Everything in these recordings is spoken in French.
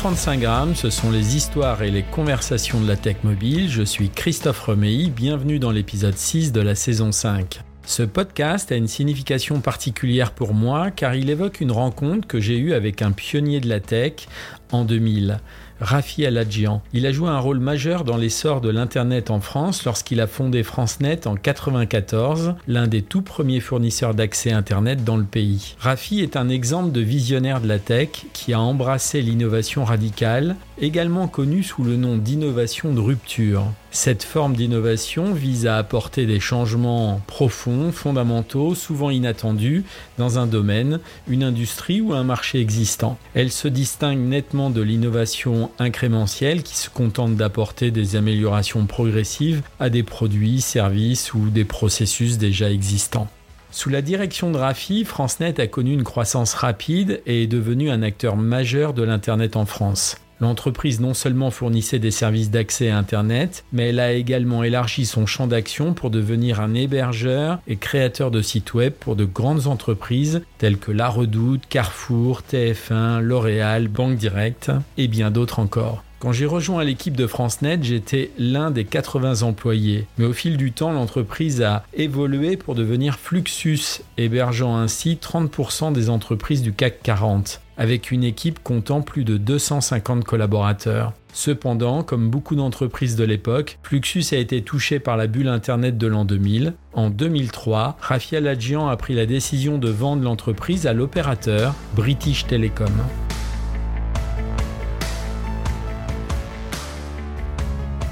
135 grammes, ce sont les histoires et les conversations de la tech mobile. Je suis Christophe Remey, bienvenue dans l'épisode 6 de la saison 5. Ce podcast a une signification particulière pour moi car il évoque une rencontre que j'ai eue avec un pionnier de la tech en 2000. Rafi Aladjian. Il a joué un rôle majeur dans l'essor de l'Internet en France lorsqu'il a fondé FranceNet en 1994, l'un des tout premiers fournisseurs d'accès Internet dans le pays. Rafi est un exemple de visionnaire de la tech qui a embrassé l'innovation radicale, également connue sous le nom d'innovation de rupture. Cette forme d'innovation vise à apporter des changements profonds, fondamentaux, souvent inattendus, dans un domaine, une industrie ou un marché existant. Elle se distingue nettement de l'innovation incrémentielle qui se contente d'apporter des améliorations progressives à des produits, services ou des processus déjà existants. Sous la direction de Rafi, FranceNet a connu une croissance rapide et est devenu un acteur majeur de l'Internet en France. L'entreprise non seulement fournissait des services d'accès à Internet, mais elle a également élargi son champ d'action pour devenir un hébergeur et créateur de sites web pour de grandes entreprises telles que La Redoute, Carrefour, TF1, L'Oréal, Banque Directe et bien d'autres encore. Quand j'ai rejoint l'équipe de FranceNet, j'étais l'un des 80 employés. Mais au fil du temps, l'entreprise a évolué pour devenir Fluxus, hébergeant ainsi 30% des entreprises du CAC 40 avec une équipe comptant plus de 250 collaborateurs. Cependant, comme beaucoup d'entreprises de l'époque, Fluxus a été touché par la bulle Internet de l'an 2000. En 2003, Rafael Adjian a pris la décision de vendre l'entreprise à l'opérateur British Telecom.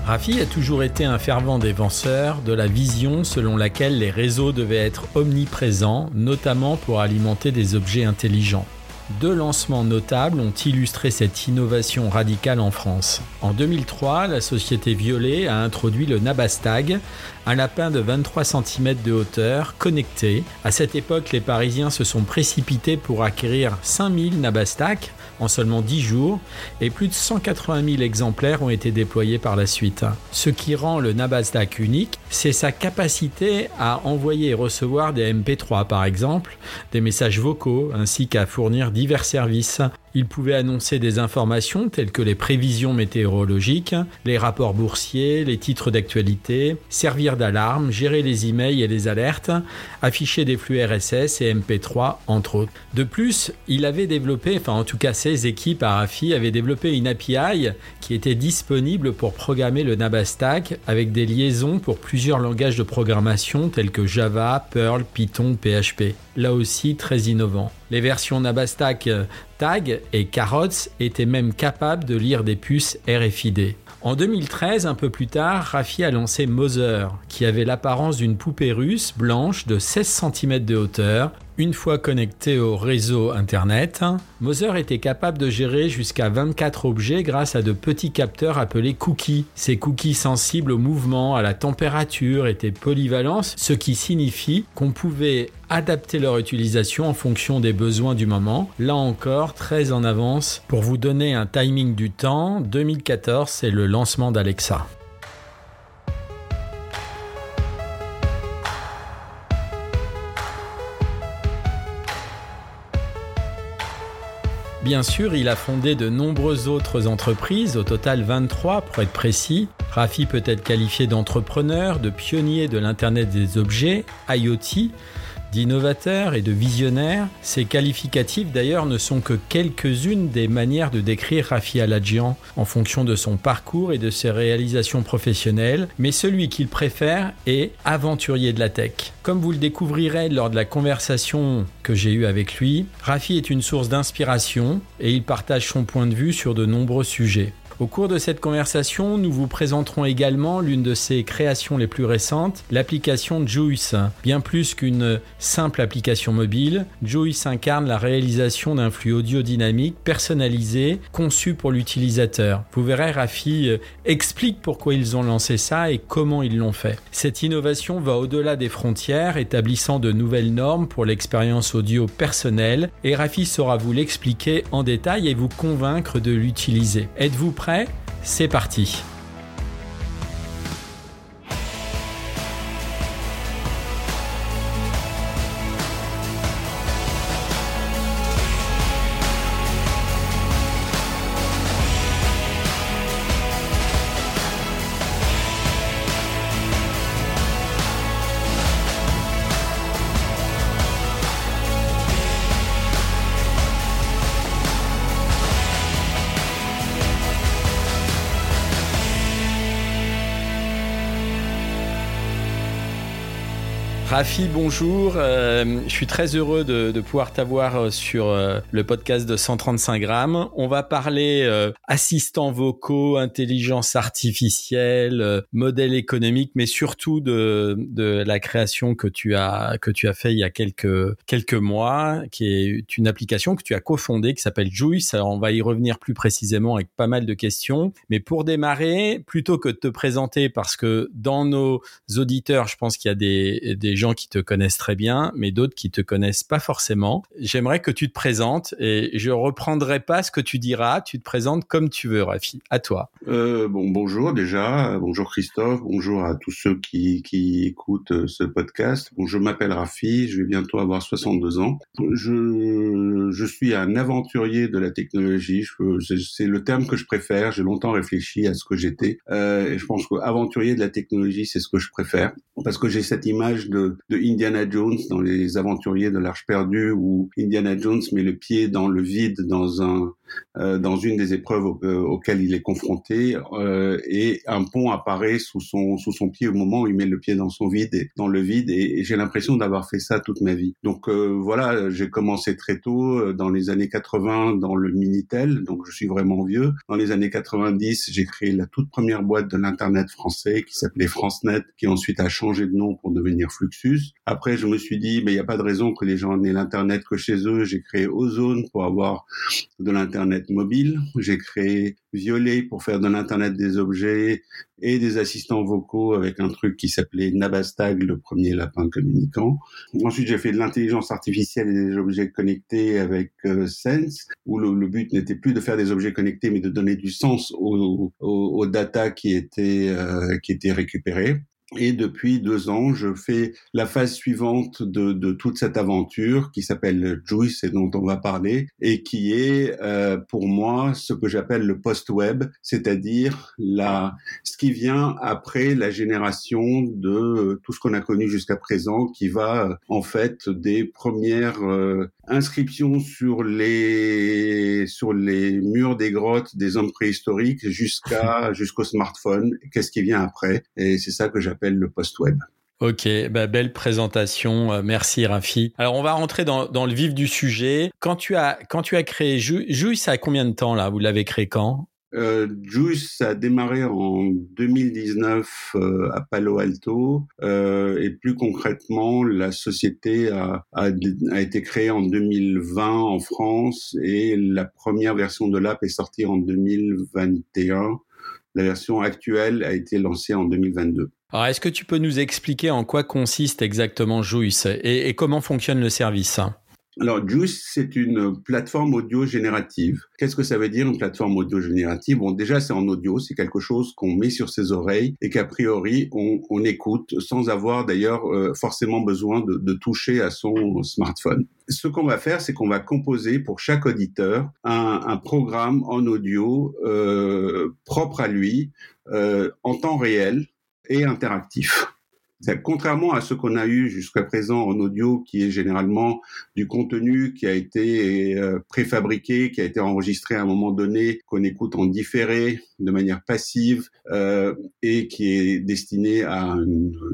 Rafi a toujours été un fervent défenseur de la vision selon laquelle les réseaux devaient être omniprésents, notamment pour alimenter des objets intelligents. Deux lancements notables ont illustré cette innovation radicale en France. En 2003, la société Violet a introduit le Nabastag, un lapin de 23 cm de hauteur connecté. À cette époque, les Parisiens se sont précipités pour acquérir 5000 Nabastag en seulement 10 jours et plus de 180 000 exemplaires ont été déployés par la suite. Ce qui rend le Nabastag unique, c'est sa capacité à envoyer et recevoir des MP3 par exemple, des messages vocaux ainsi qu'à fournir divers services il pouvait annoncer des informations telles que les prévisions météorologiques, les rapports boursiers, les titres d'actualité, servir d'alarme, gérer les emails et les alertes, afficher des flux RSS et MP3 entre autres. De plus, il avait développé, enfin en tout cas ses équipes à Rafi avaient développé une API qui était disponible pour programmer le Nabastack avec des liaisons pour plusieurs langages de programmation tels que Java, Perl, Python, PHP. Là aussi très innovant. Les versions Nabastack Tag et Carrots étaient même capables de lire des puces RFID. En 2013, un peu plus tard, Rafi a lancé Mother, qui avait l'apparence d'une poupée russe blanche de 16 cm de hauteur, une fois connecté au réseau Internet, Moser était capable de gérer jusqu'à 24 objets grâce à de petits capteurs appelés cookies. Ces cookies sensibles au mouvement, à la température étaient polyvalents, ce qui signifie qu'on pouvait adapter leur utilisation en fonction des besoins du moment. Là encore, très en avance. Pour vous donner un timing du temps, 2014, c'est le lancement d'Alexa. Bien sûr, il a fondé de nombreuses autres entreprises, au total 23 pour être précis. Rafi peut être qualifié d'entrepreneur, de pionnier de l'Internet des objets, IoT, d'innovateur et de visionnaire. Ces qualificatifs d'ailleurs ne sont que quelques-unes des manières de décrire Rafi Aladjian en fonction de son parcours et de ses réalisations professionnelles, mais celui qu'il préfère est aventurier de la tech. Comme vous le découvrirez lors de la conversation que j'ai eue avec lui, Rafi est une source d'inspiration et il partage son point de vue sur de nombreux sujets. Au cours de cette conversation, nous vous présenterons également l'une de ses créations les plus récentes, l'application Juice. Bien plus qu'une simple application mobile, Juice incarne la réalisation d'un flux audio dynamique personnalisé, conçu pour l'utilisateur. Vous verrez, Rafi euh, explique pourquoi ils ont lancé ça et comment ils l'ont fait. Cette innovation va au-delà des frontières, établissant de nouvelles normes pour l'expérience audio personnelle, et Rafi saura vous l'expliquer en détail et vous convaincre de l'utiliser. Êtes-vous prêt c'est parti. Rafi, bonjour. Euh, je suis très heureux de, pouvoir t'avoir euh, sur euh, le podcast de 135 grammes. On va parler assistants vocaux, intelligence artificielle, modèle économique, mais surtout de, de la création que tu as que tu as fait il y a quelques quelques mois, qui est une application que tu as cofondée qui s'appelle Juice. Alors on va y revenir plus précisément avec pas mal de questions. Mais pour démarrer, plutôt que de te présenter, parce que dans nos auditeurs, je pense qu'il y a des, des gens qui te connaissent très bien, mais d'autres qui te connaissent pas forcément. J'aimerais que tu te présentes et je reprendrai pas ce que tu diras. Tu te présentes comme tu veux, Rafi. À toi. Euh, bon, bonjour déjà. Bonjour Christophe. Bonjour à tous ceux qui, qui écoutent euh, ce podcast. Je m'appelle Rafi. Je vais bientôt avoir 62 ans. Je, je suis un aventurier de la technologie. C'est le terme que je préfère. J'ai longtemps réfléchi à ce que j'étais. Euh, je pense qu'aventurier de la technologie, c'est ce que je préfère. Parce que j'ai cette image de de, Indiana Jones dans les aventuriers de l'Arche perdue où Indiana Jones met le pied dans le vide dans un dans une des épreuves euh, auxquelles il est confronté euh, et un pont apparaît sous son sous son pied au moment où il met le pied dans son vide et dans le vide et, j'ai l'impression d'avoir fait ça toute ma vie. Donc voilà, j'ai commencé très tôt dans les années 80 dans le Minitel, donc je suis vraiment vieux. Dans les années 90, j'ai créé la toute première boîte de l'internet français qui s'appelait FranceNet qui ensuite a changé de nom pour devenir Fluxus. Après, je me suis dit mais il n'y a pas de raison que les gens aient l'internet que chez eux, j'ai créé Ozone pour avoir de l'internet Internet mobile. J'ai créé Violet pour faire de l'Internet des objets et des assistants vocaux avec un truc qui s'appelait Nabastag, le premier lapin communicant. Ensuite, j'ai fait de l'intelligence artificielle et des objets connectés avec euh, Sense, où le, but n'était plus de faire des objets connectés, mais de donner du sens aux, data qui étaient, euh, qui étaient récupérés. Et depuis deux ans, je fais la phase suivante de, de toute cette aventure qui s'appelle Juice et dont on va parler et qui est euh, pour moi ce que j'appelle le post-web, c'est-à-dire la ce qui vient après la génération de tout ce qu'on a connu jusqu'à présent, qui va en fait des premières euh, inscriptions sur les sur les murs des grottes des hommes préhistoriques jusqu'à jusqu'au smartphone. Qu'est-ce qui vient après? Et c'est ça que j'appelle le post-web. Ok, bah, belle présentation, euh, merci Rafi. Alors on va rentrer dans, le vif du sujet. Quand tu as quand tu as créé Juice, ça a combien de temps là? Vous l'avez créé quand? Euh, Juice a démarré en 2019 euh, à Palo Alto euh, et plus concrètement la société a, a, été créée en 2020 en France et la première version de l'app est sortie en 2021. La version actuelle a été lancée en 2022. Alors, est-ce que tu peux nous expliquer en quoi consiste exactement Juice et, comment fonctionne le service? Alors, Juice, c'est une plateforme audio générative. Qu'est-ce que ça veut dire une plateforme audio générative? Bon, déjà, c'est en audio, c'est quelque chose qu'on met sur ses oreilles et qu'a priori, on, écoute sans avoir d'ailleurs euh, forcément besoin de, toucher à son smartphone. Ce qu'on va faire, c'est qu'on va composer pour chaque auditeur un, programme en audio euh, propre à lui, euh, en temps réel, et interactif. Contrairement à ce qu'on a eu jusqu'à présent en audio, qui est généralement du contenu qui a été euh, préfabriqué, qui a été enregistré à un moment donné, qu'on écoute en différé, de manière passive, euh, et qui est destiné à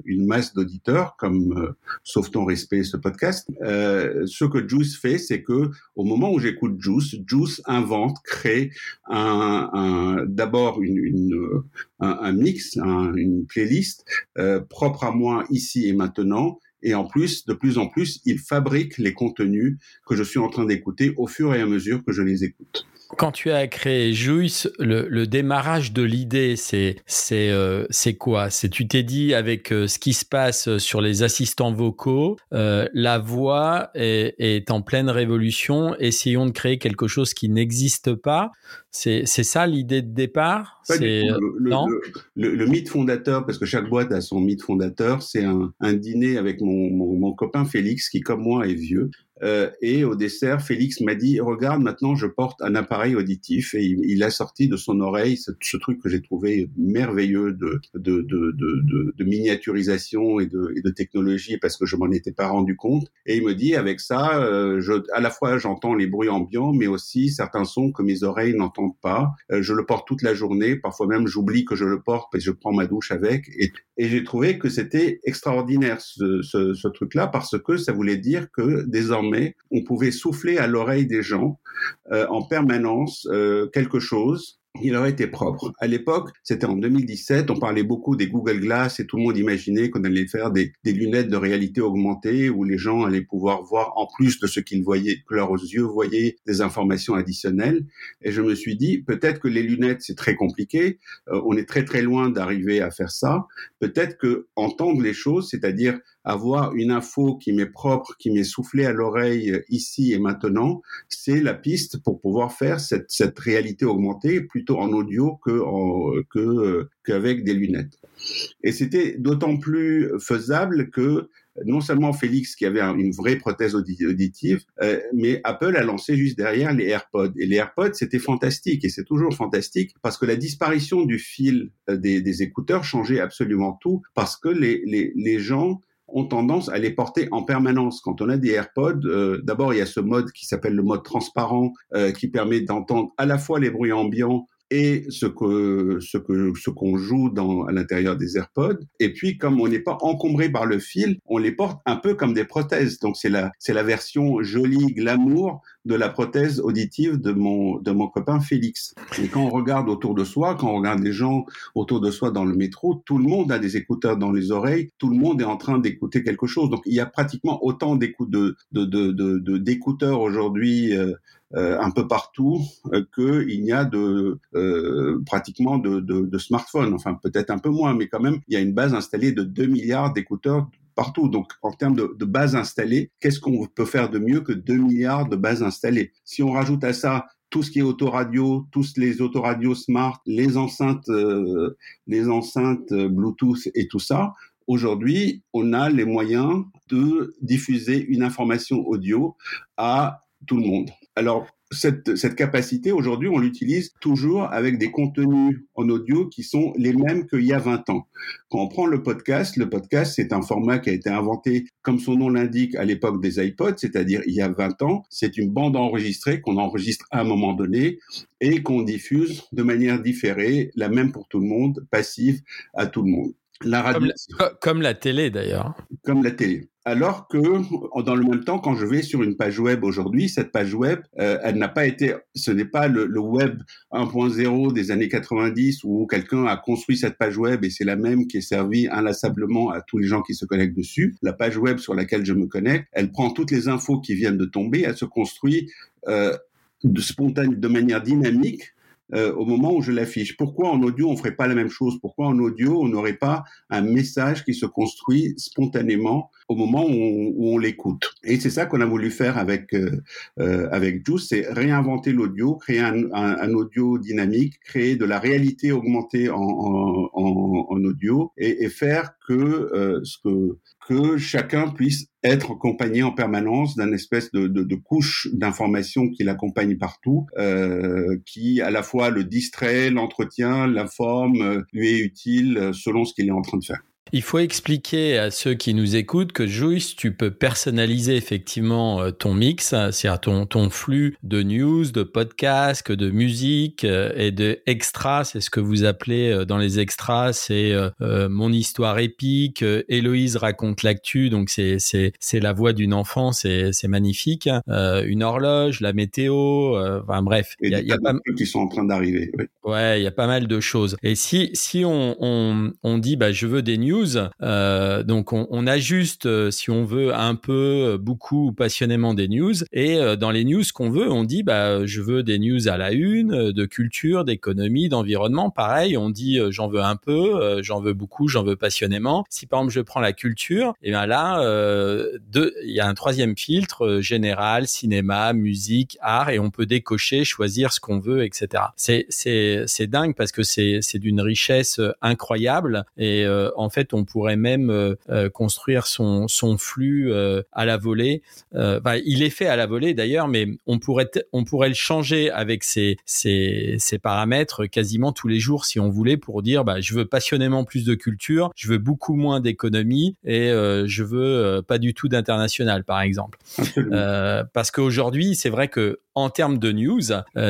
une, masse d'auditeurs, comme euh, Sauf ton respect, ce podcast. Euh, ce que Juice fait, c'est que au moment où j'écoute Juice, Juice invente, crée un, un d'abord une, une un, un, mix, une playlist euh, propre à moi ici et maintenant. Et en plus, de plus en plus, il fabrique les contenus que je suis en train d'écouter au fur et à mesure que je les écoute. Quand tu as créé Juice, le, démarrage de l'idée, c'est c'est euh, c'est quoi? C'est tu t'es dit avec euh, ce qui se passe sur les assistants vocaux, euh, la voix est, est, en pleine révolution. Essayons de créer quelque chose qui n'existe pas. C'est c'est ça l'idée de départ? C'est le, le, le, mythe fondateur, parce que chaque boîte a son mythe fondateur. C'est un, un, dîner avec mon, mon, mon copain Félix, qui comme moi est vieux, euh, et au dessert, Félix m'a dit "Regarde, maintenant je porte un appareil auditif." Et il, a sorti de son oreille ce, truc que j'ai trouvé merveilleux de de, de, de, de miniaturisation et de, et de, technologie, parce que je m'en étais pas rendu compte. Et il me dit "Avec ça, euh, je, à la fois j'entends les bruits ambiants, mais aussi certains sons que mes oreilles n'entendent pas. Euh, je le porte toute la journée. Parfois même, j'oublie que je le porte parce que je prends ma douche avec. Et, et j'ai trouvé que c'était extraordinaire ce, ce, ce truc-là parce que ça voulait dire que désormais on pouvait souffler à l'oreille des gens euh, en permanence euh, quelque chose il aurait été propre. À l'époque, c'était en 2017, on parlait beaucoup des Google Glass et tout le monde imaginait qu'on allait faire des, lunettes de réalité augmentée où les gens allaient pouvoir voir en plus de ce qu'ils voyaient, que leurs yeux voyaient des informations additionnelles. Et je me suis dit, peut-être que les lunettes, c'est très compliqué, euh, on est très très loin d'arriver à faire ça. Peut-être que entendre les choses, c'est-à-dire avoir une info qui m'est propre, qui m'est soufflée à l'oreille euh, ici et maintenant, c'est la piste pour pouvoir faire cette, cette réalité augmentée plutôt en audio que en, que euh, qu'avec des lunettes. Et c'était d'autant plus faisable que non seulement Félix qui avait une vraie prothèse auditive, euh, mais Apple a lancé juste derrière les AirPods. Et les AirPods, c'était fantastique et c'est toujours fantastique parce que la disparition du fil des, des écouteurs changeait absolument tout parce que les, les, les gens ont tendance à les porter en permanence. Quand on a des AirPods, euh, d'abord il y a ce mode qui s'appelle le mode transparent euh, qui permet d'entendre à la fois les bruits ambiants et ce que ce que ce qu'on joue dans à l'intérieur des AirPods. Et puis comme on n'est pas encombré par le fil on les porte un peu comme des prothèses. Donc c'est la c'est la version jolie glamour de la prothèse auditive de mon de mon copain Félix. Et quand on regarde autour de soi quand on regarde les gens autour de soi dans le métro tout le monde a des écouteurs dans les oreilles. Tout le monde est en train d'écouter quelque chose. Donc il y a pratiquement autant d'écoute de de de d'écouteurs aujourd'hui euh, un peu partout euh, qu'il n'y a de euh, pratiquement de, de, de smartphones. Enfin, peut-être un peu moins, mais quand même, il y a une base installée de 2 milliards d'écouteurs partout. Donc, en termes de, de base installée, qu'est-ce qu'on peut faire de mieux que 2 milliards de bases installées? Si on rajoute à ça tout ce qui est autoradio, tous les autoradios smart, les enceintes, euh, les enceintes Bluetooth et tout ça, aujourd'hui, on a les moyens de diffuser une information audio à tout le monde. Alors, cette, cette capacité, aujourd'hui, on l'utilise toujours avec des contenus en audio qui sont les mêmes qu'il y a 20 ans. Quand on prend le podcast, le podcast, c'est un format qui a été inventé, comme son nom l'indique, à l'époque des iPods, c'est-à-dire il y a 20 ans. C'est une bande enregistrée qu'on enregistre à un moment donné et qu'on diffuse de manière différée, la même pour tout le monde, passive à tout le monde. La radio... comme, la, comme la télé d'ailleurs. Comme la télé. Alors que dans le même temps, quand je vais sur une page web aujourd'hui, cette page web, euh, elle n'a pas été, ce n'est pas le, web 1.0 des années 90 où quelqu'un a construit cette page web et c'est la même qui est servie inlassablement à tous les gens qui se connectent dessus. La page web sur laquelle je me connecte, elle prend toutes les infos qui viennent de tomber, elle se construit euh, de spontané, de manière dynamique euh, au moment où je l'affiche. Pourquoi en audio on ferait pas la même chose? Pourquoi en audio on n'aurait pas un message qui se construit spontanément au moment où on, l'écoute? Et c'est ça qu'on a voulu faire avec euh, euh, avec Juice, c'est réinventer l'audio, créer un, audio dynamique, créer de la réalité augmentée en, audio et, faire que euh, que chacun puisse être accompagné en permanence d'un espèce de, couche d'information qui l'accompagne partout, euh, qui à la fois le distrait, l'entretient, l'informe, euh, lui est utile selon ce qu'il est en train de faire. Il faut expliquer à ceux qui nous écoutent que Juice, tu peux personnaliser effectivement euh, ton mix, c'est-à-dire ton, ton flux de news, de podcasts, de musique euh, et de extras. C'est ce que vous appelez euh, dans les extras, c'est mon histoire épique. Héloïse raconte l'actu, donc c'est c'est c'est la voix d'une enfant, c'est c'est magnifique. une horloge, la météo, enfin bref, il y a, y a pas qui sont en train d'arriver. Ouais, il y a pas mal de choses. Et si si on on, on dit bah je veux des news, euh, donc on, ajuste euh, si on veut un peu, euh, beaucoup, passionnément des news. Et dans les news qu'on veut, on dit bah je veux des news à la une, de culture, d'économie, d'environnement. Pareil, on dit j'en veux un peu, j'en veux beaucoup, j'en veux passionnément. Si par exemple je prends la culture, et bien là, il y a un troisième filtre général, cinéma, musique, art, et on peut décocher, choisir ce qu'on veut, etc. C'est c'est dingue parce que c'est c'est d'une richesse incroyable et en fait on pourrait même euh, euh, construire son, son flux euh, à la volée. Bah, il est fait à la volée d'ailleurs, mais on pourrait, on pourrait le changer avec ces, ces, ces paramètres quasiment tous les jours si on voulait pour dire bah, je veux passionnément plus de culture, je veux beaucoup moins d'économie et je veux pas du tout d'international par exemple. parce qu'aujourd'hui, c'est vrai que en termes de news,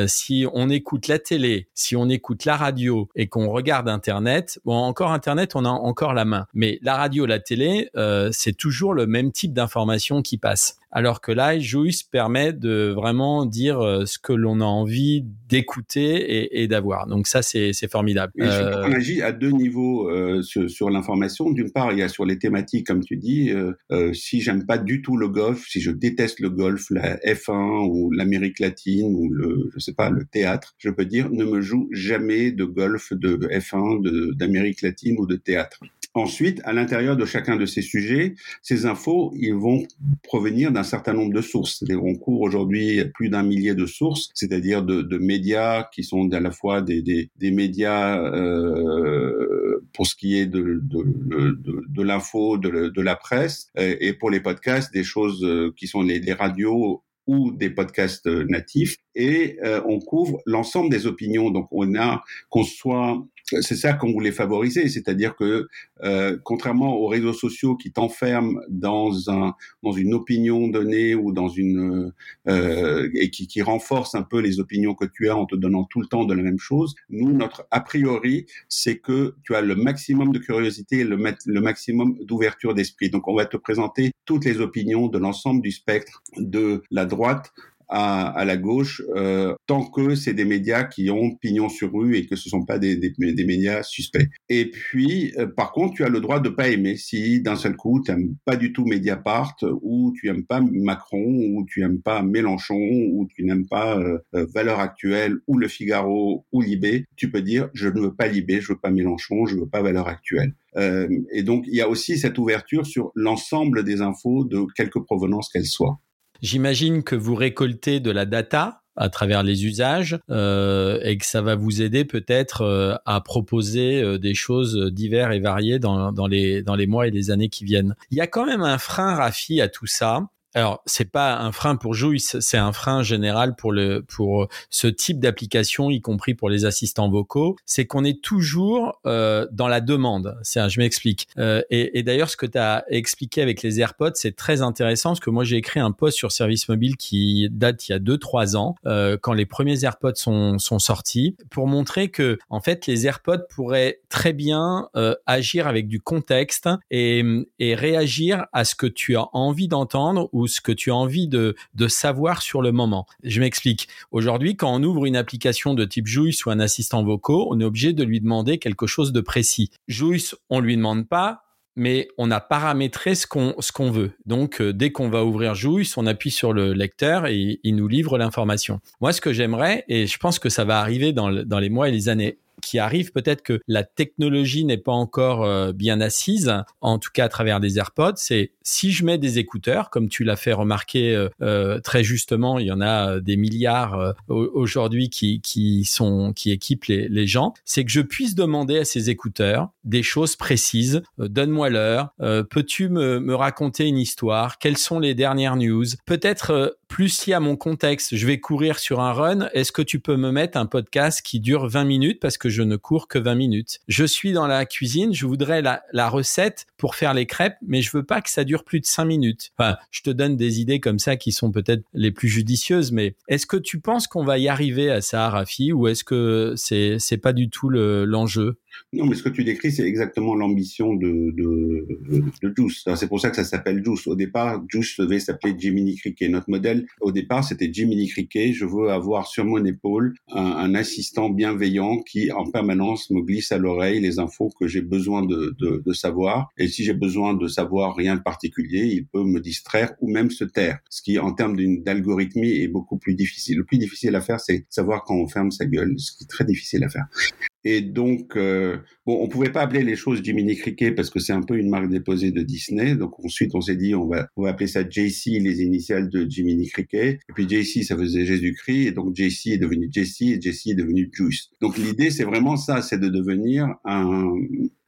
si on écoute la télé, si on écoute la radio et qu'on regarde Internet, bon encore Internet, on a encore la main. Mais la radio, la télé, euh, c'est toujours le même type d'information qui passe alors que là, Juice permet de vraiment dire euh, ce que l'on a envie d'écouter et, d'avoir. Donc ça, c'est formidable. Euh... On agit à deux niveaux euh, sur, l'information. D'une part, il y a sur les thématiques, comme tu dis. Euh, si j'aime pas du tout le golf, si je déteste le golf, la F1 ou l'Amérique latine ou le, je sais pas, le théâtre, je peux dire ne me joue jamais de golf, de F1, d'Amérique latine ou de théâtre. Ensuite, à l'intérieur de chacun de ces sujets, ces infos, ils vont provenir d'un certain nombre de sources. On couvre aujourd'hui plus d'un millier de sources, c'est-à-dire de, médias qui sont à la fois des, médias euh, pour ce qui est de, l'info, de, la presse, et pour les podcasts, des choses euh, qui sont les, radios ou des podcasts natifs et euh, on couvre l'ensemble des opinions. Donc on a qu'on soit c'est ça qu'on voulait favoriser, c'est-à-dire que euh, contrairement aux réseaux sociaux qui t'enferment dans un dans une opinion donnée ou dans une euh, et qui, qui renforce un peu les opinions que tu as en te donnant tout le temps de la même chose, nous notre a priori c'est que tu as le maximum de curiosité et le, le maximum d'ouverture d'esprit. Donc on va te présenter toutes les opinions de l'ensemble du spectre de la droite à, à la gauche, euh, tant que c'est des médias qui ont pignon sur rue et que ce sont pas des, des, des médias suspects. Et puis, euh, par contre, tu as le droit de pas aimer. Si d'un seul coup, tu n'aimes pas du tout Mediapart, ou tu aimes pas Macron, ou tu aimes pas Mélenchon, ou tu n'aimes pas euh, euh, Valeurs Actuelles, ou Le Figaro, ou Libé, tu peux dire, je ne veux pas Libé, je veux pas Mélenchon, je veux pas Valeurs Actuelles. Euh, et donc, il y a aussi cette ouverture sur l'ensemble des infos de quelque provenance qu'elles soient. J'imagine que vous récoltez de la data à travers les usages euh, et que ça va vous aider peut-être euh, à proposer euh, des choses diverses et variées dans, les, dans les mois et les années qui viennent. Il y a quand même un frein, Rafi, à tout ça alors, c'est pas un frein pour Juice, c'est un frein général pour le pour ce type d'application, y compris pour les assistants vocaux. C'est qu'on est toujours euh, dans la demande. C'est, je m'explique. Euh, et, et d'ailleurs, ce que tu as expliqué avec les AirPods, c'est très intéressant parce que moi, j'ai écrit un post sur Service Mobile qui date il y a 2-3 ans, euh, quand les premiers AirPods sont sont sortis, pour montrer que en fait, les AirPods pourraient très bien euh, agir avec du contexte et et réagir à ce que tu as envie d'entendre ou ce que tu as envie de, savoir sur le moment. Je m'explique. Aujourd'hui, quand on ouvre une application de type Juice ou un assistant vocaux, on est obligé de lui demander quelque chose de précis. Juice, on lui demande pas, mais on a paramétré ce qu'on veut. Donc euh, dès qu'on va ouvrir Juice, on appuie sur le lecteur et il nous livre l'information. Moi, ce que j'aimerais, et je pense que ça va arriver dans les mois et les années qui arrive. Peut-être que la technologie n'est pas encore euh, bien assise, en tout cas à travers des AirPods. C'est si je mets des écouteurs, comme tu l'as fait remarquer euh, euh, très justement, il y en a des milliards aujourd'hui qui, qui sont qui équipent les, les gens. C'est que je puisse demander à ces écouteurs des choses précises. Donne-moi l'heure. Peux-tu me, me raconter une histoire? Quelles sont les dernières news? Peut-être plus si à mon contexte, je vais courir sur un run, est-ce que tu peux me mettre un podcast qui dure 20 minutes parce que je ne cours que 20 minutes? Je suis dans la cuisine, je voudrais la, recette pour faire les crêpes, mais je veux pas que ça dure plus de 5 minutes. Enfin, je te donne des idées comme ça qui sont peut-être les plus judicieuses, mais est-ce que tu penses qu'on va y arriver à ça, Rafi, ou est-ce que c'est c'est pas du tout l'enjeu? Non, mais ce que tu décris, c'est exactement l'ambition de, de, de Juice. C'est pour ça que ça s'appelle Juice. Au départ, Juice devait s'appeler Jiminy Cricket. Notre modèle, au départ, c'était Jiminy Cricket. Je veux avoir sur mon épaule un, un, assistant bienveillant qui, en permanence, me glisse à l'oreille les infos que j'ai besoin de, de, de, savoir. Et si j'ai besoin de savoir rien de particulier, il peut me distraire ou même se taire. Ce qui, en termes d'algorithmie, est beaucoup plus difficile. Le plus difficile à faire, c'est savoir quand on ferme sa gueule, ce qui est très difficile à faire. Et donc, euh, bon, on pouvait pas appeler les choses Jiminy Cricket parce que c'est un peu une marque déposée de Disney. Donc ensuite, on s'est dit, on va, on va appeler ça JC, les initiales de Jiminy Cricket. Et puis JC, ça faisait Jésus-Christ. Et donc JC est devenu Jesse et Jesse est devenu Juice. Donc l'idée, c'est vraiment ça, c'est de devenir un,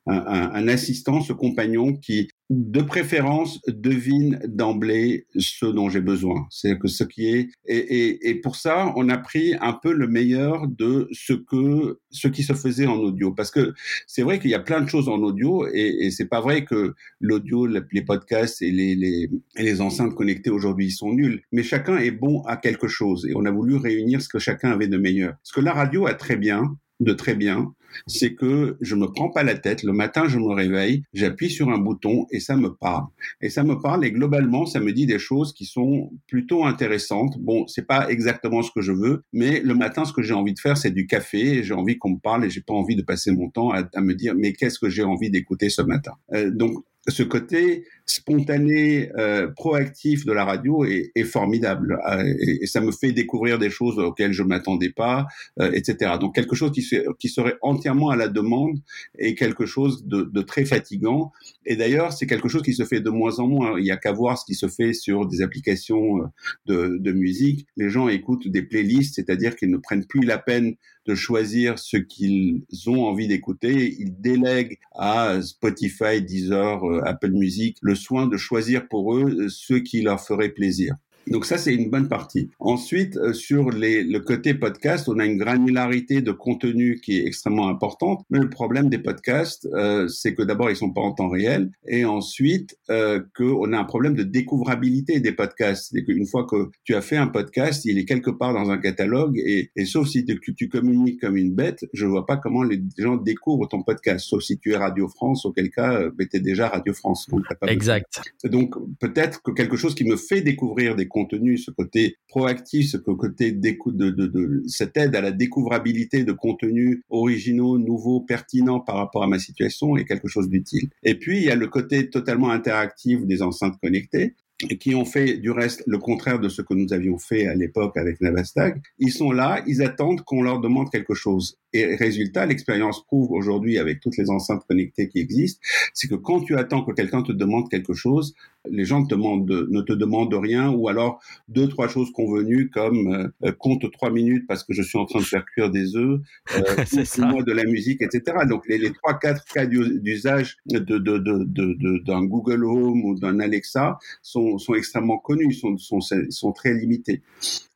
un, un, assistant, ce compagnon qui, de préférence, devine d'emblée ce dont j'ai besoin. C'est que ce qui est et, et, et, pour ça, on a pris un peu le meilleur de ce que ce qui se faisait en audio, parce que c'est vrai qu'il y a plein de choses en audio et, et c'est pas vrai que l'audio, les podcasts et les, les, les enceintes connectées aujourd'hui sont nuls, mais chacun est bon à quelque chose et on a voulu réunir ce que chacun avait de meilleur. Ce que la radio a très bien, de très bien, c'est que je me prends pas la tête. Le matin, je me réveille, j'appuie sur un bouton et ça me parle. Et ça me parle et globalement, ça me dit des choses qui sont plutôt intéressantes. Bon, c'est pas exactement ce que je veux, mais le matin, ce que j'ai envie de faire, c'est du café. J'ai envie qu'on me parle et j'ai pas envie de passer mon temps à, me dire mais qu'est-ce que j'ai envie d'écouter ce matin? Euh, donc ce côté spontané, euh, proactif de la radio est, est formidable euh, et, ça me fait découvrir des choses auxquelles je m'attendais pas, euh, etc. Donc quelque chose qui, qui, serait entièrement à la demande et quelque chose de, de très fatigant. Et d'ailleurs, c'est quelque chose qui se fait de moins en moins. Il y a qu'à voir ce qui se fait sur des applications euh, de, de musique. Les gens écoutent des playlists, c'est-à-dire qu'ils ne prennent plus la peine de choisir ce qu'ils ont envie d'écouter. Ils délèguent à Spotify, Deezer, euh, Apple Music le soin de choisir pour eux euh, ce qui leur ferait plaisir. Donc ça, c'est une bonne partie. Ensuite, euh, sur les, le côté podcast, on a une granularité de contenu qui est extrêmement importante. Mais le problème des podcasts, euh, c'est que d'abord, ils sont pas en temps réel. Et ensuite, euh, qu'on a un problème de découvrabilité des podcasts. C'est qu'une fois que tu as fait un podcast, il est quelque part dans un catalogue. Et, et sauf si tu, tu, communiques comme une bête, je vois pas comment les gens découvrent ton podcast. Sauf si tu es Radio France, auquel cas, euh, tu es déjà Radio France. Donc, pas exact. Donc peut-être que quelque chose qui me fait découvrir des contenu, ce côté proactif, ce côté d'écoute de, cette aide à la découvrabilité de contenus originaux, nouveaux, pertinents par rapport à ma situation est quelque chose d'utile. Et puis, il y a le côté totalement interactif des enceintes connectées qui ont fait du reste le contraire de ce que nous avions fait à l'époque avec Navastag. Ils sont là, ils attendent qu'on leur demande quelque chose. Et résultat, l'expérience prouve aujourd'hui avec toutes les enceintes connectées qui existent, c'est que quand tu attends que quelqu'un te demande quelque chose, les gens te demandent, ne te demandent rien ou alors deux, trois choses convenues comme euh, compte trois minutes parce que je suis en train de faire cuire des œufs, euh, moi de la musique, etc. Donc les, les trois, quatre cas d'usage de, de, de, de, d'un Google Home ou d'un Alexa sont, sont extrêmement connus, sont, sont, sont très limités.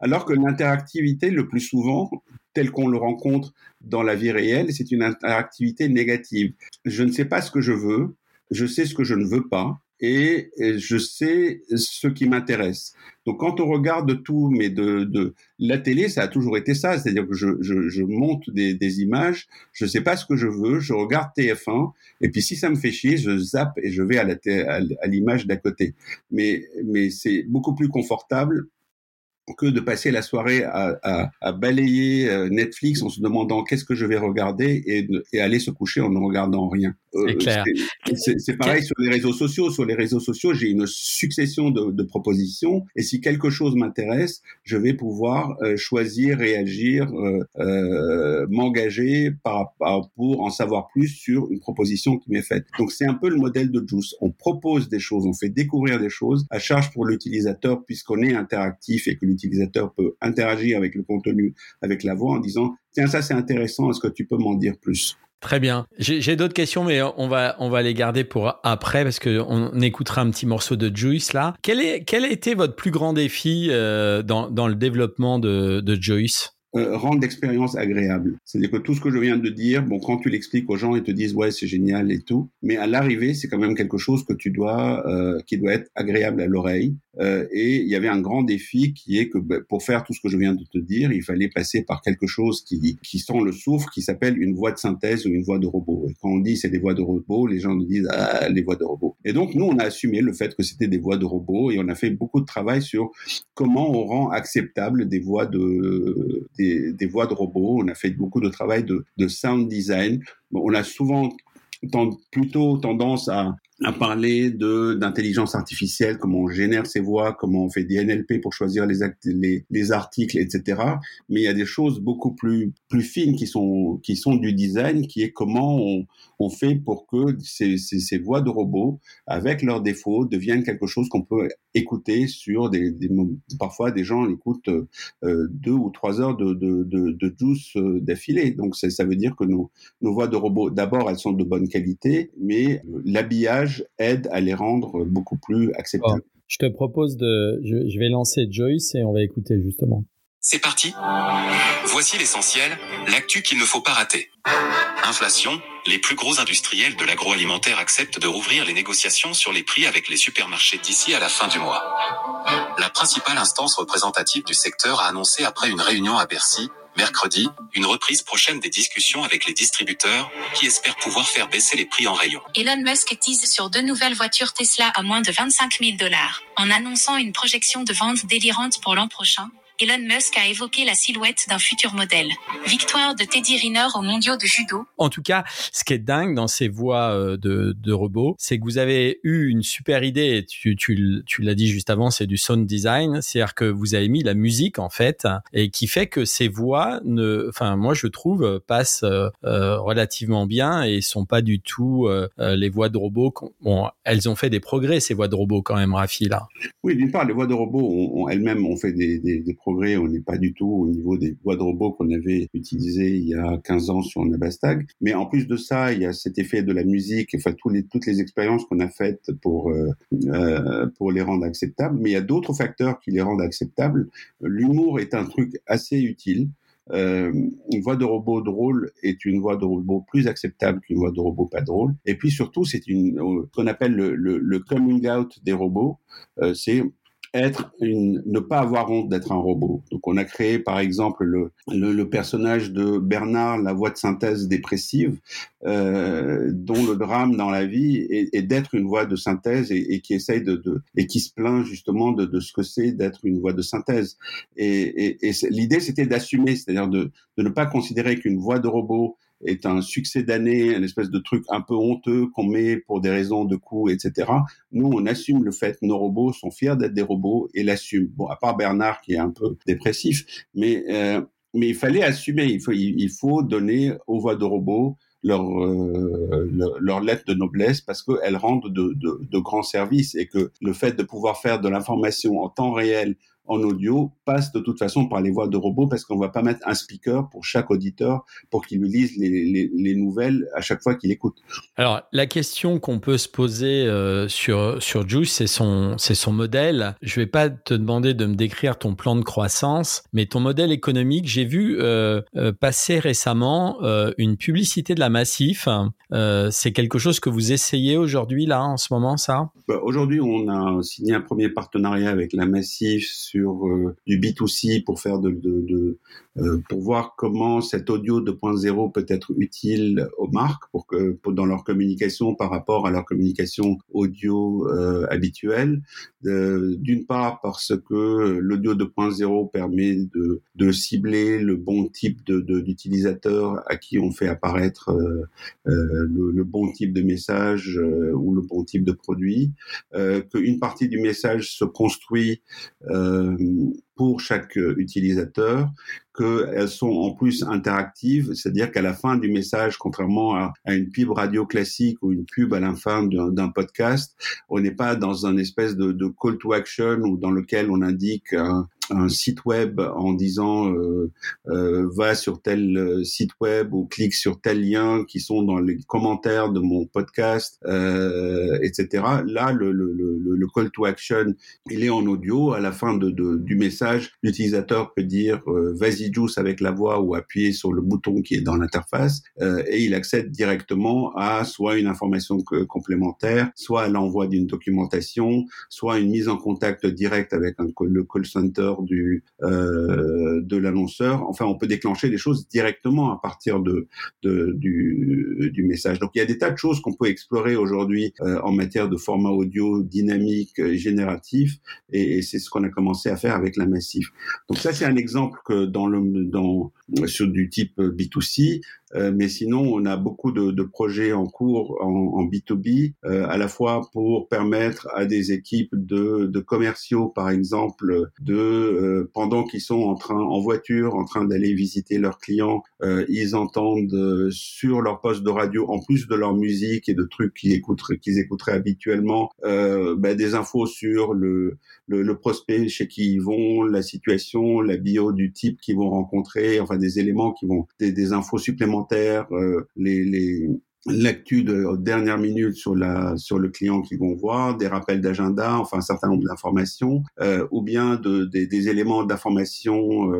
Alors que l'interactivité, le plus souvent, tel qu'on le rencontre dans la vie réelle, c'est une interactivité négative. Je ne sais pas ce que je veux, je sais ce que je ne veux pas, et je sais ce qui m'intéresse. Donc quand on regarde tout, mais de, de la télé, ça a toujours été ça, c'est-à-dire que je, je, je monte des, des, images, je sais pas ce que je veux, je regarde TF1, et puis si ça me fait chier, je zappe et je vais à la à l'image d'à côté. Mais mais c'est beaucoup plus confortable que de passer la soirée à, à, à, balayer euh, Netflix en se demandant qu'est-ce que je vais regarder et, et, aller se coucher en ne regardant rien. Euh, c'est pareil sur les réseaux sociaux. Sur les réseaux sociaux, j'ai une succession de, de, propositions et si quelque chose m'intéresse, je vais pouvoir euh, choisir, réagir, euh, euh m'engager pour en savoir plus sur une proposition qui m'est faite. Donc c'est un peu le modèle de Juice. On propose des choses, on fait découvrir des choses à charge pour l'utilisateur puisqu'on est interactif et que l'utilisateur peut interagir avec le contenu, avec la voix en disant tiens ça c'est intéressant, est-ce que tu peux m'en dire plus? Très bien. J'ai d'autres questions, mais on va, on va les garder pour après parce qu'on écoutera un petit morceau de Joyce là. Quel, est, quel a été votre plus grand défi euh, dans, dans le développement de, de Joyce? Euh, rendre l'expérience agréable. C'est-à-dire que tout ce que je viens de dire, bon, quand tu l'expliques aux gens, ils te disent ouais c'est génial et tout, mais à l'arrivée c'est quand même quelque chose que tu dois, euh, qui doit être agréable à l'oreille. Euh, et il y avait un grand défi qui est que bah, pour faire tout ce que je viens de te dire, il fallait passer par quelque chose qui qui sent le soufre, qui s'appelle une voix de synthèse ou une voix de robot. Et quand on dit c'est des voix de robot, les gens nous disent ah les voix de robot. Et donc nous on a assumé le fait que c'était des voix de robot et on a fait beaucoup de travail sur comment on rend acceptable des voix de des, voix de robots. On a fait beaucoup de travail de, sound design. on a souvent plutôt tendance à, parler d'intelligence artificielle, comment on génère ses voix, comment on fait des NLP pour choisir les articles, etc. Mais il y a des choses beaucoup plus plus fines qui sont qui sont du design, qui est comment on, on fait pour que ces, ces, ces, voix de robots, avec leurs défauts, deviennent quelque chose qu'on peut écouter sur des, des, parfois des gens écoutent euh, deux ou trois heures de de de, de juice euh, d'affilée. Donc ça veut dire que nos nos voix de robots, d'abord elles sont de bonne qualité, mais l'habillage aide à les rendre beaucoup plus acceptables. je te propose de, je, vais lancer Joyce et on va écouter justement. C'est parti. Voici l'essentiel, l'actu qu'il ne faut pas rater. Inflation, les plus gros industriels de l'agroalimentaire acceptent de rouvrir les négociations sur les prix avec les supermarchés d'ici à la fin du mois. La principale instance représentative du secteur a annoncé après une réunion à Bercy mercredi, une reprise prochaine des discussions avec les distributeurs, qui espèrent pouvoir faire baisser les prix en rayon. Elon Musk tease sur deux nouvelles voitures Tesla à moins de 25 000 dollars, en annonçant une projection de vente délirante pour l'an prochain, Elon Musk a évoqué la silhouette d'un futur modèle. Victoire de Teddy Riner aux mondiaux de judo. En tout cas, ce qui est dingue dans ces voix euh, de, de robots, c'est que vous avez eu une super idée. Tu, tu, tu l'as dit juste avant, c'est du sound design. C'est-à-dire que vous avez mis la musique, en fait, et qui fait que ces voix ne, enfin, moi, je trouve, passent euh, euh, relativement bien et sont pas du tout les voix de robots. Bon, elles ont fait des progrès, ces voix de robots, quand même, Rafi, là. Oui, d'une part, les voix de robots elles-mêmes ont fait des, des, des progrès on n'est pas du tout au niveau des voies de robots qu'on avait utilisées il y a 15 ans sur Nabastag. Mais en plus de ça, il y a cet effet de la musique, enfin les, toutes les expériences qu'on a faites pour euh, euh, pour les rendre acceptables. Mais il y a d'autres facteurs qui les rendent acceptables. L'humour est un truc assez utile. Euh, une voix de robot drôle est une voix de robot plus acceptable qu'une voix de robot pas drôle. Et puis surtout, c'est une qu'on appelle le, le, coming out des robots. c'est être une, ne pas avoir honte d'être un robot. Donc on a créé par exemple le, le, personnage de Bernard, la voix de synthèse dépressive, euh, dont le drame dans la vie est, est d'être une voix de synthèse et, et, qui essaye de, de, et qui se plaint justement de, de ce que c'est d'être une voix de synthèse. Et, et l'idée c'était d'assumer, c'est-à-dire de, de ne pas considérer qu'une voix de robot est un succès d'année, un espèce de truc un peu honteux qu'on met pour des raisons de coût, etc. Nous, on assume le fait, nos robots sont fiers d'être des robots et l'assument. Bon, à part Bernard qui est un peu dépressif, mais euh, mais il fallait assumer. Il faut il, faut donner aux voix de robots leur, euh, leur, lettre de noblesse parce qu'elles rendent de, de, de, grands services et que le fait de pouvoir faire de l'information en temps réel en audio passe de toute façon par les voix de robots parce qu'on va pas mettre un speaker pour chaque auditeur pour qu'il lui lise les, les, nouvelles à chaque fois qu'il écoute. Alors la question qu'on peut se poser euh, sur sur Juice, c'est son c'est son modèle. Je vais pas te demander de me décrire ton plan de croissance, mais ton modèle économique. J'ai vu euh, euh passer récemment une publicité de la Massif. C'est quelque chose que vous essayez aujourd'hui là en ce moment, ça? Bah, Aujourd'hui, on a signé un premier partenariat avec la Massif sur euh, du B2C pour faire de, euh, pour voir comment cet audio 2.0 peut être utile aux marques pour que pour, dans leur communication par rapport à leur communication audio euh, habituelle. D'une part parce que l'audio 2.0 permet de, de cibler le bon type de d'utilisateur à qui on fait apparaître euh, euh, le, le, bon type de message euh, ou le bon type de produit, qu'une partie du message se construit pour chaque utilisateur, qu'elles sont en plus interactives, c'est-à-dire qu'à la fin du message, contrairement à, une pub radio classique ou une pub à la fin d'un podcast, on n'est pas dans un espèce de, call to action ou dans lequel on indique un site web en disant euh, euh, va sur tel euh, site web ou clique sur tel lien qui sont dans les commentaires de mon podcast, euh, etc. Là, le, le, le, le, call to action, il est en audio. À la fin de, de du message, l'utilisateur peut dire euh, vas-y juice avec la voix ou appuyer sur le bouton qui est dans l'interface et il accède directement à soit une information complémentaire, soit à l'envoi d'une documentation, soit une mise en contact direct avec le call center du euh, de l'annonceur. Enfin, on peut déclencher les choses directement à partir de, de du, du, message. Donc, il y a des tas de choses qu'on peut explorer aujourd'hui euh, en matière de format audio dynamique, euh, génératif, et, et c'est ce qu'on a commencé à faire avec la Massif. Donc ça, c'est un exemple que dans le dans sur du type B2C, euh, mais sinon, on a beaucoup de, de projets en cours en, en B2B, euh, à la fois pour permettre à des équipes de, de commerciaux, par exemple, de euh, pendant qu'ils sont en train en voiture, en train d'aller visiter leurs clients, ils entendent sur leur poste de radio, en plus de leur musique et de trucs qu'ils écouteraient, qu'ils écouteraient habituellement, bah, des infos sur le, le, le, prospect chez qui ils vont, la situation, la bio du type qu'ils vont rencontrer, enfin des éléments qui vont des, des infos supplémentaires euh, les, les l'actu de dernière minute sur la sur le client qu'ils vont voir, des rappels d'agenda, enfin un certain nombre d'informations, euh, ou bien de, des éléments d'information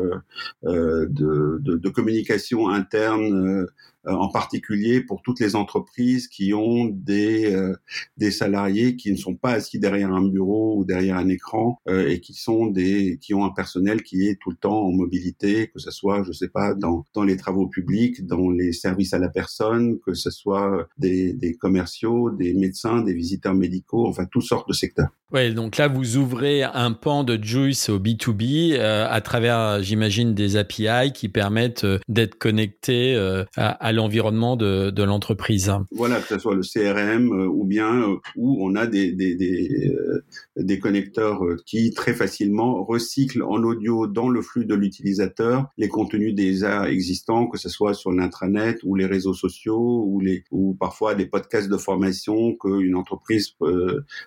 euh, de, de, communication interne en particulier pour toutes les entreprises qui ont des euh, des salariés qui ne sont pas assis derrière un bureau ou derrière un écran euh, et qui sont des qui ont un personnel qui est tout le temps en mobilité, que ce soit je sais pas dans dans les travaux publics, dans les services à la personne, que ce soit des des commerciaux, des médecins, des visiteurs médicaux, enfin toutes sortes de secteurs. Oui, donc là, vous ouvrez un pan de Juice au B2B euh, à travers, j'imagine, des API qui permettent euh, d'être connectés euh, à l'environnement de, de l'entreprise. Voilà, que ce soit le CRM ou bien où on a des, des, des, des, connecteurs qui très facilement recyclent en audio dans le flux de l'utilisateur les contenus déjà existants, que ce soit sur l'intranet ou les réseaux sociaux ou, les, ou parfois des podcasts de formation qu'une entreprise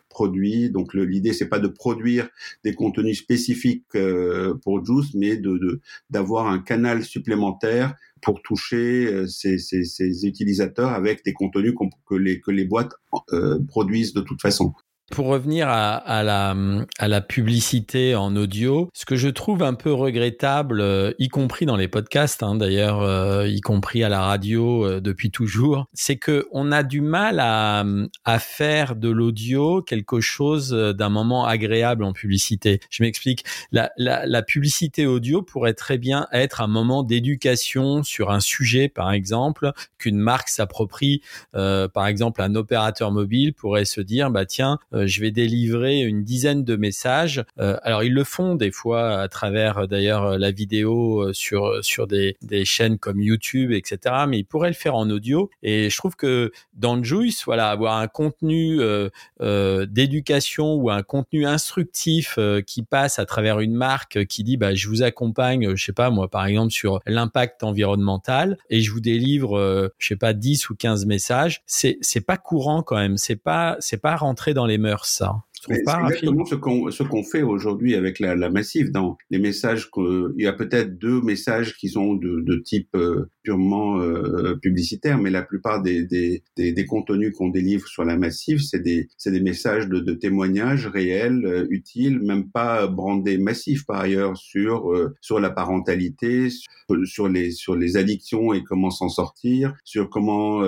produit. Donc l'idée c'est pas de produire des contenus spécifiques euh, pour Juice, mais de d'avoir un canal supplémentaire pour toucher euh, ces, ces, utilisateurs avec des contenus que les que les boîtes euh, produisent de toute façon. Pour revenir à, à, la, à la publicité en audio, ce que je trouve un peu regrettable, euh, y compris dans les podcasts, hein, d'ailleurs, euh, y compris à la radio euh, depuis toujours, c'est que on a du mal à, à faire de l'audio quelque chose d'un moment agréable en publicité. Je m'explique. La, la, la, publicité audio pourrait très bien être un moment d'éducation sur un sujet, par exemple, qu'une marque s'approprie. par exemple, un opérateur mobile pourrait se dire, bah tiens je vais délivrer une dizaine de messages. Euh, alors ils le font des fois à travers euh, d'ailleurs la vidéo sur sur des, des chaînes comme YouTube, etc. Mais ils pourraient le faire en audio. Et je trouve que dans Juice, voilà, avoir un contenu euh, d'éducation ou un contenu instructif qui passe à travers une marque qui dit bah je vous accompagne, je sais pas moi par exemple sur l'impact environnemental et je vous délivre je sais pas 10 ou 15 messages, c'est c'est pas courant quand même, c'est pas c'est pas rentré dans les mœurs ça. C'est exactement ce qu'on ce qu'on fait aujourd'hui avec la, la massive dans les messages que, il y a peut-être deux messages qui sont de, de type euh, purement euh, publicitaire mais la plupart des des, des, des contenus qu'on délivre sur la massive c'est des c'est des messages de, de témoignages réels euh, utiles même pas brandés massifs par ailleurs sur euh, sur la parentalité sur, sur, les sur les addictions et comment s'en sortir sur comment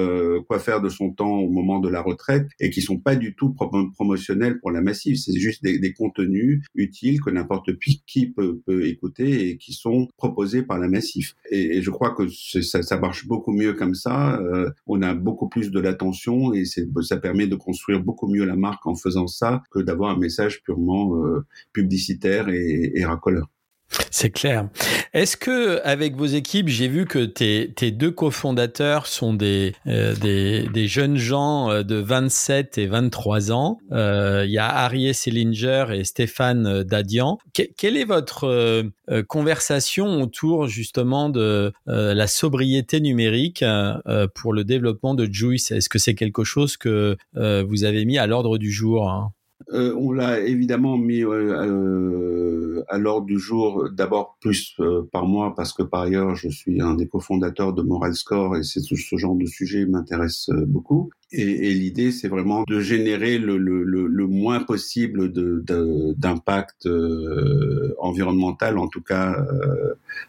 quoi faire de son temps au moment de la retraite et qui sont pas du tout promotionnels pour la massive, c'est juste des, contenus utiles que n'importe qui peut, écouter et qui sont proposés par la massif. Et, je crois que ça, ça, marche beaucoup mieux comme ça. Euh, on a beaucoup plus de l'attention et ça permet de construire beaucoup mieux la marque en faisant ça que d'avoir un message purement euh, publicitaire et, et racoleur. C'est clair. Est-ce que avec vos équipes, j'ai vu que tes, deux cofondateurs sont des, euh, des, jeunes gens euh, de 27 et 23 ans. Euh, il y a Arié Selinger et Stéphane Dadian. Que, quelle est votre conversation autour justement de la sobriété numérique pour le développement de Juice? Est-ce que c'est quelque chose que vous avez mis à l'ordre du jour hein? Euh, On l'a évidemment mis euh, à l'ordre du jour, d'abord plus par moi, parce que par ailleurs, je suis un des cofondateurs de Moral Score et c'est ce, genre de sujet m'intéresse beaucoup. Et, et l'idée, c'est vraiment de générer le, le, le, le moins possible d'impact environnemental, en tout cas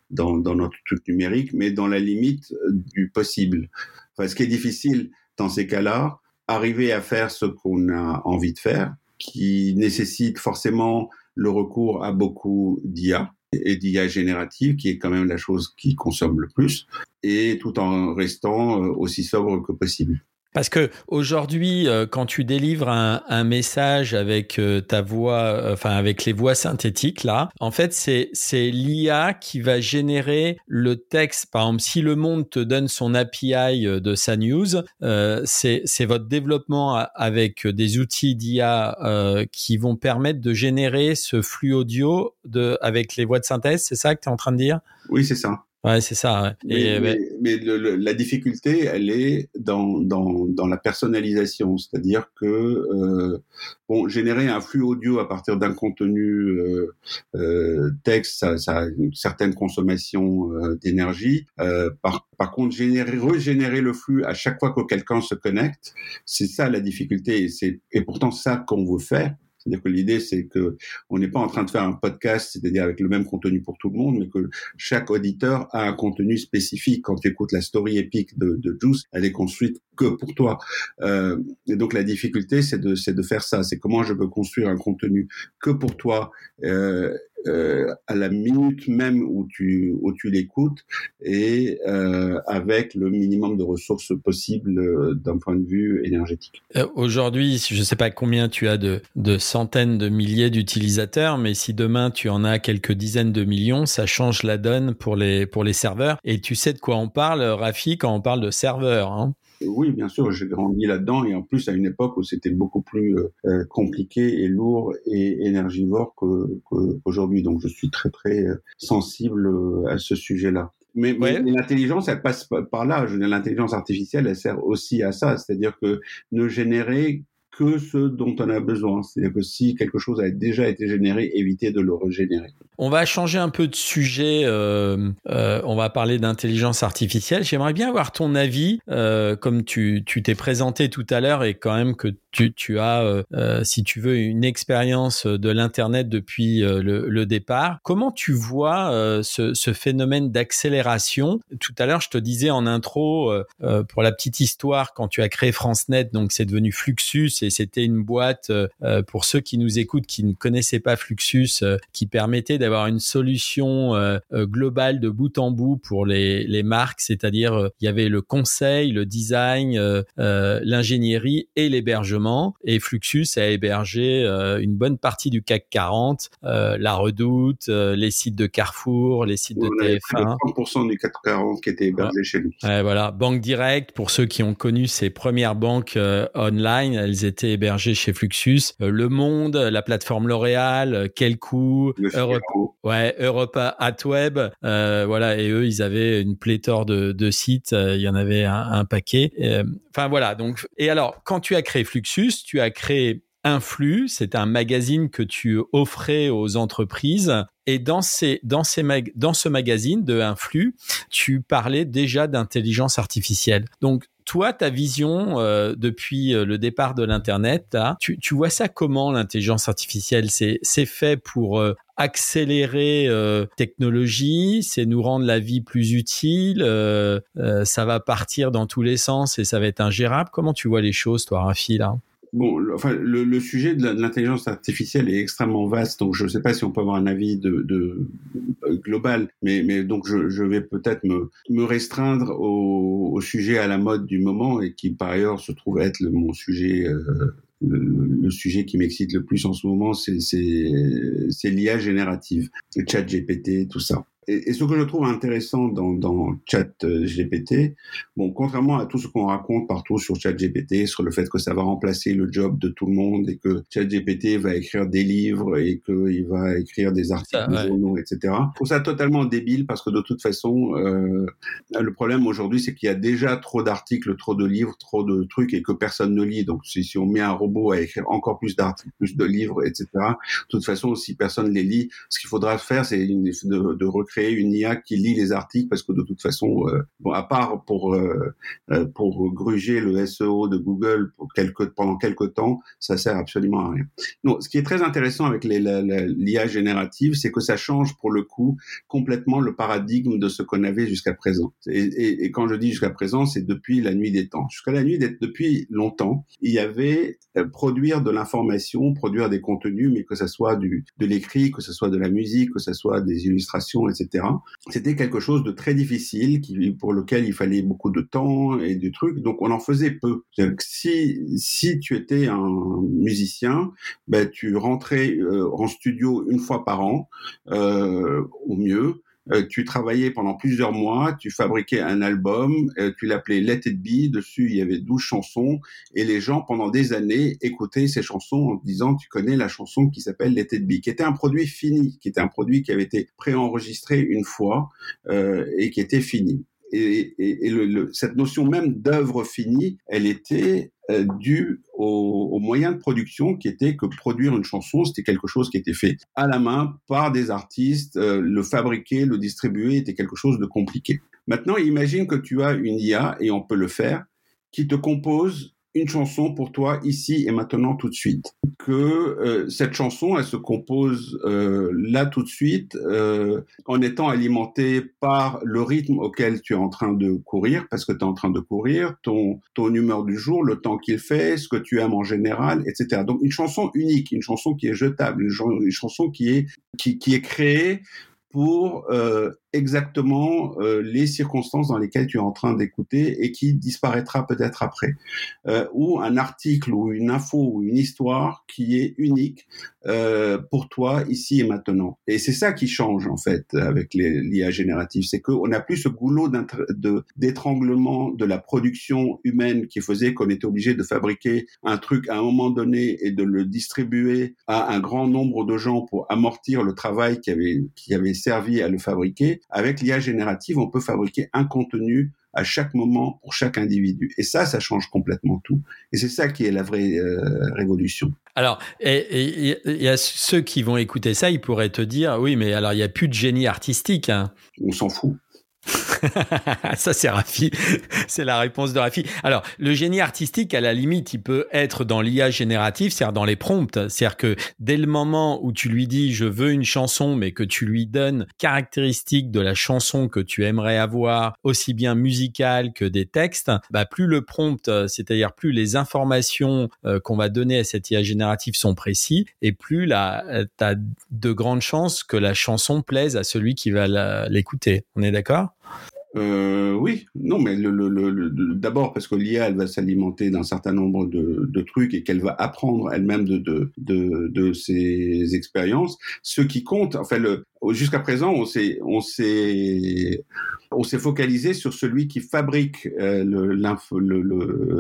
dans, dans notre truc numérique, mais dans la limite du possible. Enfin, ce qui est difficile dans ces cas-là, arriver à faire ce qu'on a envie de faire, qui nécessite forcément le recours à beaucoup d'IA et d'IA générative, qui est quand même la chose qui consomme le plus, et tout en restant euh, aussi sobre que possible. Parce que aujourd'hui, euh, quand tu délivres un, un message avec euh, ta voix, euh, enfin avec les voix synthétiques là, en fait c'est c'est l'IA qui va générer le texte. Par exemple, si le Monde te donne son API de sa news, c'est c'est votre développement avec des outils d'IA qui vont permettre de générer ce flux audio de avec les voix de synthèse. C'est ça que tu es en train de dire? Oui, c'est ça. Ouais, c'est ça. Mais, mais, la difficulté, elle est dans, dans, dans la personnalisation, c'est-à-dire que euh, bon, générer un flux audio à partir d'un contenu euh, euh, texte, ça, ça, a une certaine consommation euh, d'énergie. Euh, par, par contre, générer, régénérer le flux à chaque fois que quelqu'un se connecte, c'est ça la difficulté, et c'est et pourtant ça qu'on veut faire. C'est-à-dire que l'idée, c'est que on n'est pas en train de faire un podcast, c'est-à-dire avec le même contenu pour tout le monde, mais que chaque auditeur a un contenu spécifique. Quand tu écoutes la story épique de, de Juice, elle est construite que pour toi. Euh, et donc la difficulté, c'est de, de faire ça. C'est comment je peux construire un contenu que pour toi. Euh, euh, à la minute même où tu où tu l'écoutes et euh, avec le minimum de ressources possibles euh, d'un point de vue énergétique. Euh, aujourd'hui, je ne sais pas combien tu as de, de centaines de milliers d'utilisateurs, mais si demain tu en as quelques dizaines de millions, ça change la donne pour les pour les serveurs. Et tu sais de quoi on parle, Rafi, quand on parle de serveurs. Hein? Oui, bien sûr, j'ai grandi là-dedans et en plus à une époque où c'était beaucoup plus euh, compliqué et lourd et énergivore qu'aujourd'hui. Donc je suis très très sensible à ce sujet-là. Mais, mais l'intelligence, elle passe par là. L'intelligence artificielle, elle sert aussi à ça, c'est-à-dire que ne générer que ce dont on a besoin. C'est-à-dire que si quelque chose a déjà été généré, éviter de le régénérer. On va changer un peu de sujet. Euh, euh, on va parler d'intelligence artificielle. J'aimerais bien avoir ton avis, euh, comme tu t'es présenté tout à l'heure et quand même que tu, tu as, euh, euh, si tu veux, une expérience de l'internet depuis euh, le, le, départ. Comment tu vois ce, ce, phénomène d'accélération? Tout à l'heure, je te disais en intro, pour la petite histoire, quand tu as créé FranceNet, donc c'est devenu Fluxus et c'était une boîte pour ceux qui nous écoutent qui ne connaissaient pas Fluxus, qui permettait d'avoir une solution globale de bout en bout pour les, les marques, c'est-à-dire il y avait le conseil, le design, l'ingénierie et l'hébergement et Fluxus a hébergé euh, une bonne partie du CAC 40, euh, la Redoute, euh, les sites de Carrefour, les sites de TF1. 30% du CAC 40 qui était hébergé chez nous. voilà, Banque Direct, pour ceux qui ont connu ces premières banques online, elles étaient hébergées chez Fluxus. le Monde, la plateforme L'Oréal, quel coup Europe, ouais, Europe Web, voilà, et eux, ils avaient une pléthore de, de sites, il y en avait un, un paquet. Enfin voilà, donc et alors quand tu as créé Fluxus tu as créé Influx, c'est un magazine que tu offrais aux entreprises. Et dans, ces, dans, ce magazine de Influx, tu parlais déjà d'intelligence artificielle. Donc, toi, ta vision euh, depuis euh, le départ de l'Internet, tu, tu, vois ça comment l'intelligence artificielle? C'est fait pour euh, accélérer technologie, c'est nous rendre la vie plus utile, ça va partir dans tous les sens et ça va être ingérable. Comment tu vois les choses, toi, Rafi, là Bon, enfin, le, le sujet de l'intelligence artificielle est extrêmement vaste, donc je ne sais pas si on peut avoir un avis de, euh, global, mais, donc je, vais peut-être me, restreindre au, sujet à la mode du moment et qui par ailleurs se trouve être le, mon sujet. Euh, le, sujet qui m'excite le plus en ce moment, c'est l'IA générative, le chat GPT, tout ça. Et, ce que je trouve intéressant dans, dans Chat GPT, bon, contrairement à tout ce qu'on raconte partout sur Chat GPT, sur le fait que ça va remplacer le job de tout le monde et que Chat GPT va écrire des livres et qu'il va écrire des articles, journaux, etc. Je trouve ça totalement débile parce que de toute façon, euh, le problème aujourd'hui, c'est qu'il y a déjà trop d'articles, trop de livres, trop de trucs et que personne ne lit. Donc, si, si on met un robot à écrire encore plus d'articles, plus de livres, etc., de toute façon, si personne les lit, ce qu'il faudra faire, c'est de, de, recréer une IA qui lit les articles parce que de toute façon, euh, à part pour euh, euh pour gruger le SEO de Google pendant quelques temps, ça sert absolument à rien. Non, ce qui est très intéressant avec l'IA générative, c'est que ça change pour le coup complètement le paradigme de ce qu'on avait jusqu'à présent. Et, quand je dis jusqu'à présent, c'est depuis la nuit des temps. Jusqu'à la nuit des, depuis longtemps, il y avait produire de l'information, produire des contenus, mais que ce soit du, de l'écrit, que ce soit de la musique, que ce soit des illustrations, etc. C'était quelque chose de très difficile, pour lequel il fallait beaucoup de temps et du truc. Donc on en faisait peu. Si si tu étais un musicien, ben tu rentrais euh, en studio une fois par an, euh, au mieux. Euh, tu travaillais pendant plusieurs mois, tu fabriquais un album, euh, tu l'appelais Let It Be, dessus il y avait 12 chansons, et les gens pendant des années écoutaient ces chansons en disant tu connais la chanson qui s'appelle Let It Be, qui était un produit fini, qui était un produit qui avait été préenregistré une fois euh, et qui était fini. Et, et, et le, cette notion même d'œuvre finie, elle était euh, aux, aux, moyens de production qui étaient que produire une chanson, c'était quelque chose qui était fait à la main par des artistes, euh, le fabriquer, le distribuer était quelque chose de compliqué. Maintenant, imagine que tu as une IA, et on peut le faire, qui te compose une chanson pour toi ici et maintenant tout de suite. Que euh, cette chanson, elle se compose euh, là tout de suite euh, en étant alimentée par le rythme auquel tu es en train de courir, parce que tu es en train de courir, ton, ton humeur du jour, le temps qu'il fait, ce que tu aimes en général, etc. Donc une chanson unique, une chanson qui est jetable, une, chanson qui est, qui, qui est créée pour euh, exactement euh, les circonstances dans lesquelles tu es en train d'écouter et qui disparaîtra peut-être après. Euh, ou un article ou une info ou une histoire qui est unique euh, pour toi ici et maintenant. Et c'est ça qui change en fait avec l'IA générative, c'est qu'on n'a plus ce goulot d'étranglement de, de la production humaine qui faisait qu'on était obligé de fabriquer un truc à un moment donné et de le distribuer à un grand nombre de gens pour amortir le travail qui avait, qui avait servi à le fabriquer avec l'IA générative, on peut fabriquer un contenu à chaque moment pour chaque individu. Et ça, ça change complètement tout. Et c'est ça qui est la vraie euh, révolution. Alors, il y a ceux qui vont écouter ça, ils pourraient te dire, oui, mais alors il n'y a plus de génie artistique. Hein. On s'en fout. ça, c'est Rafi. c'est la réponse de Rafi. Alors, le génie artistique, à la limite, il peut être dans l'IA générative, c'est-à-dire dans les prompts. C'est-à-dire que dès le moment où tu lui dis je veux une chanson, mais que tu lui donnes caractéristiques de la chanson que tu aimerais avoir, aussi bien musicale que des textes, bah, plus le prompt, c'est-à-dire plus les informations euh, qu'on va donner à cette IA générative sont précis, et plus tu as de grandes chances que la chanson plaise à celui qui va l'écouter. On est d'accord? Euh, oui, non, mais le, le, le, d'abord parce que l'IA, elle va s'alimenter d'un certain nombre de, de trucs et qu'elle va apprendre elle-même de, de, de, de ses expériences. Ce qui compte, enfin, jusqu'à présent, on s'est, on s'est, on s'est focalisé sur celui qui fabrique euh,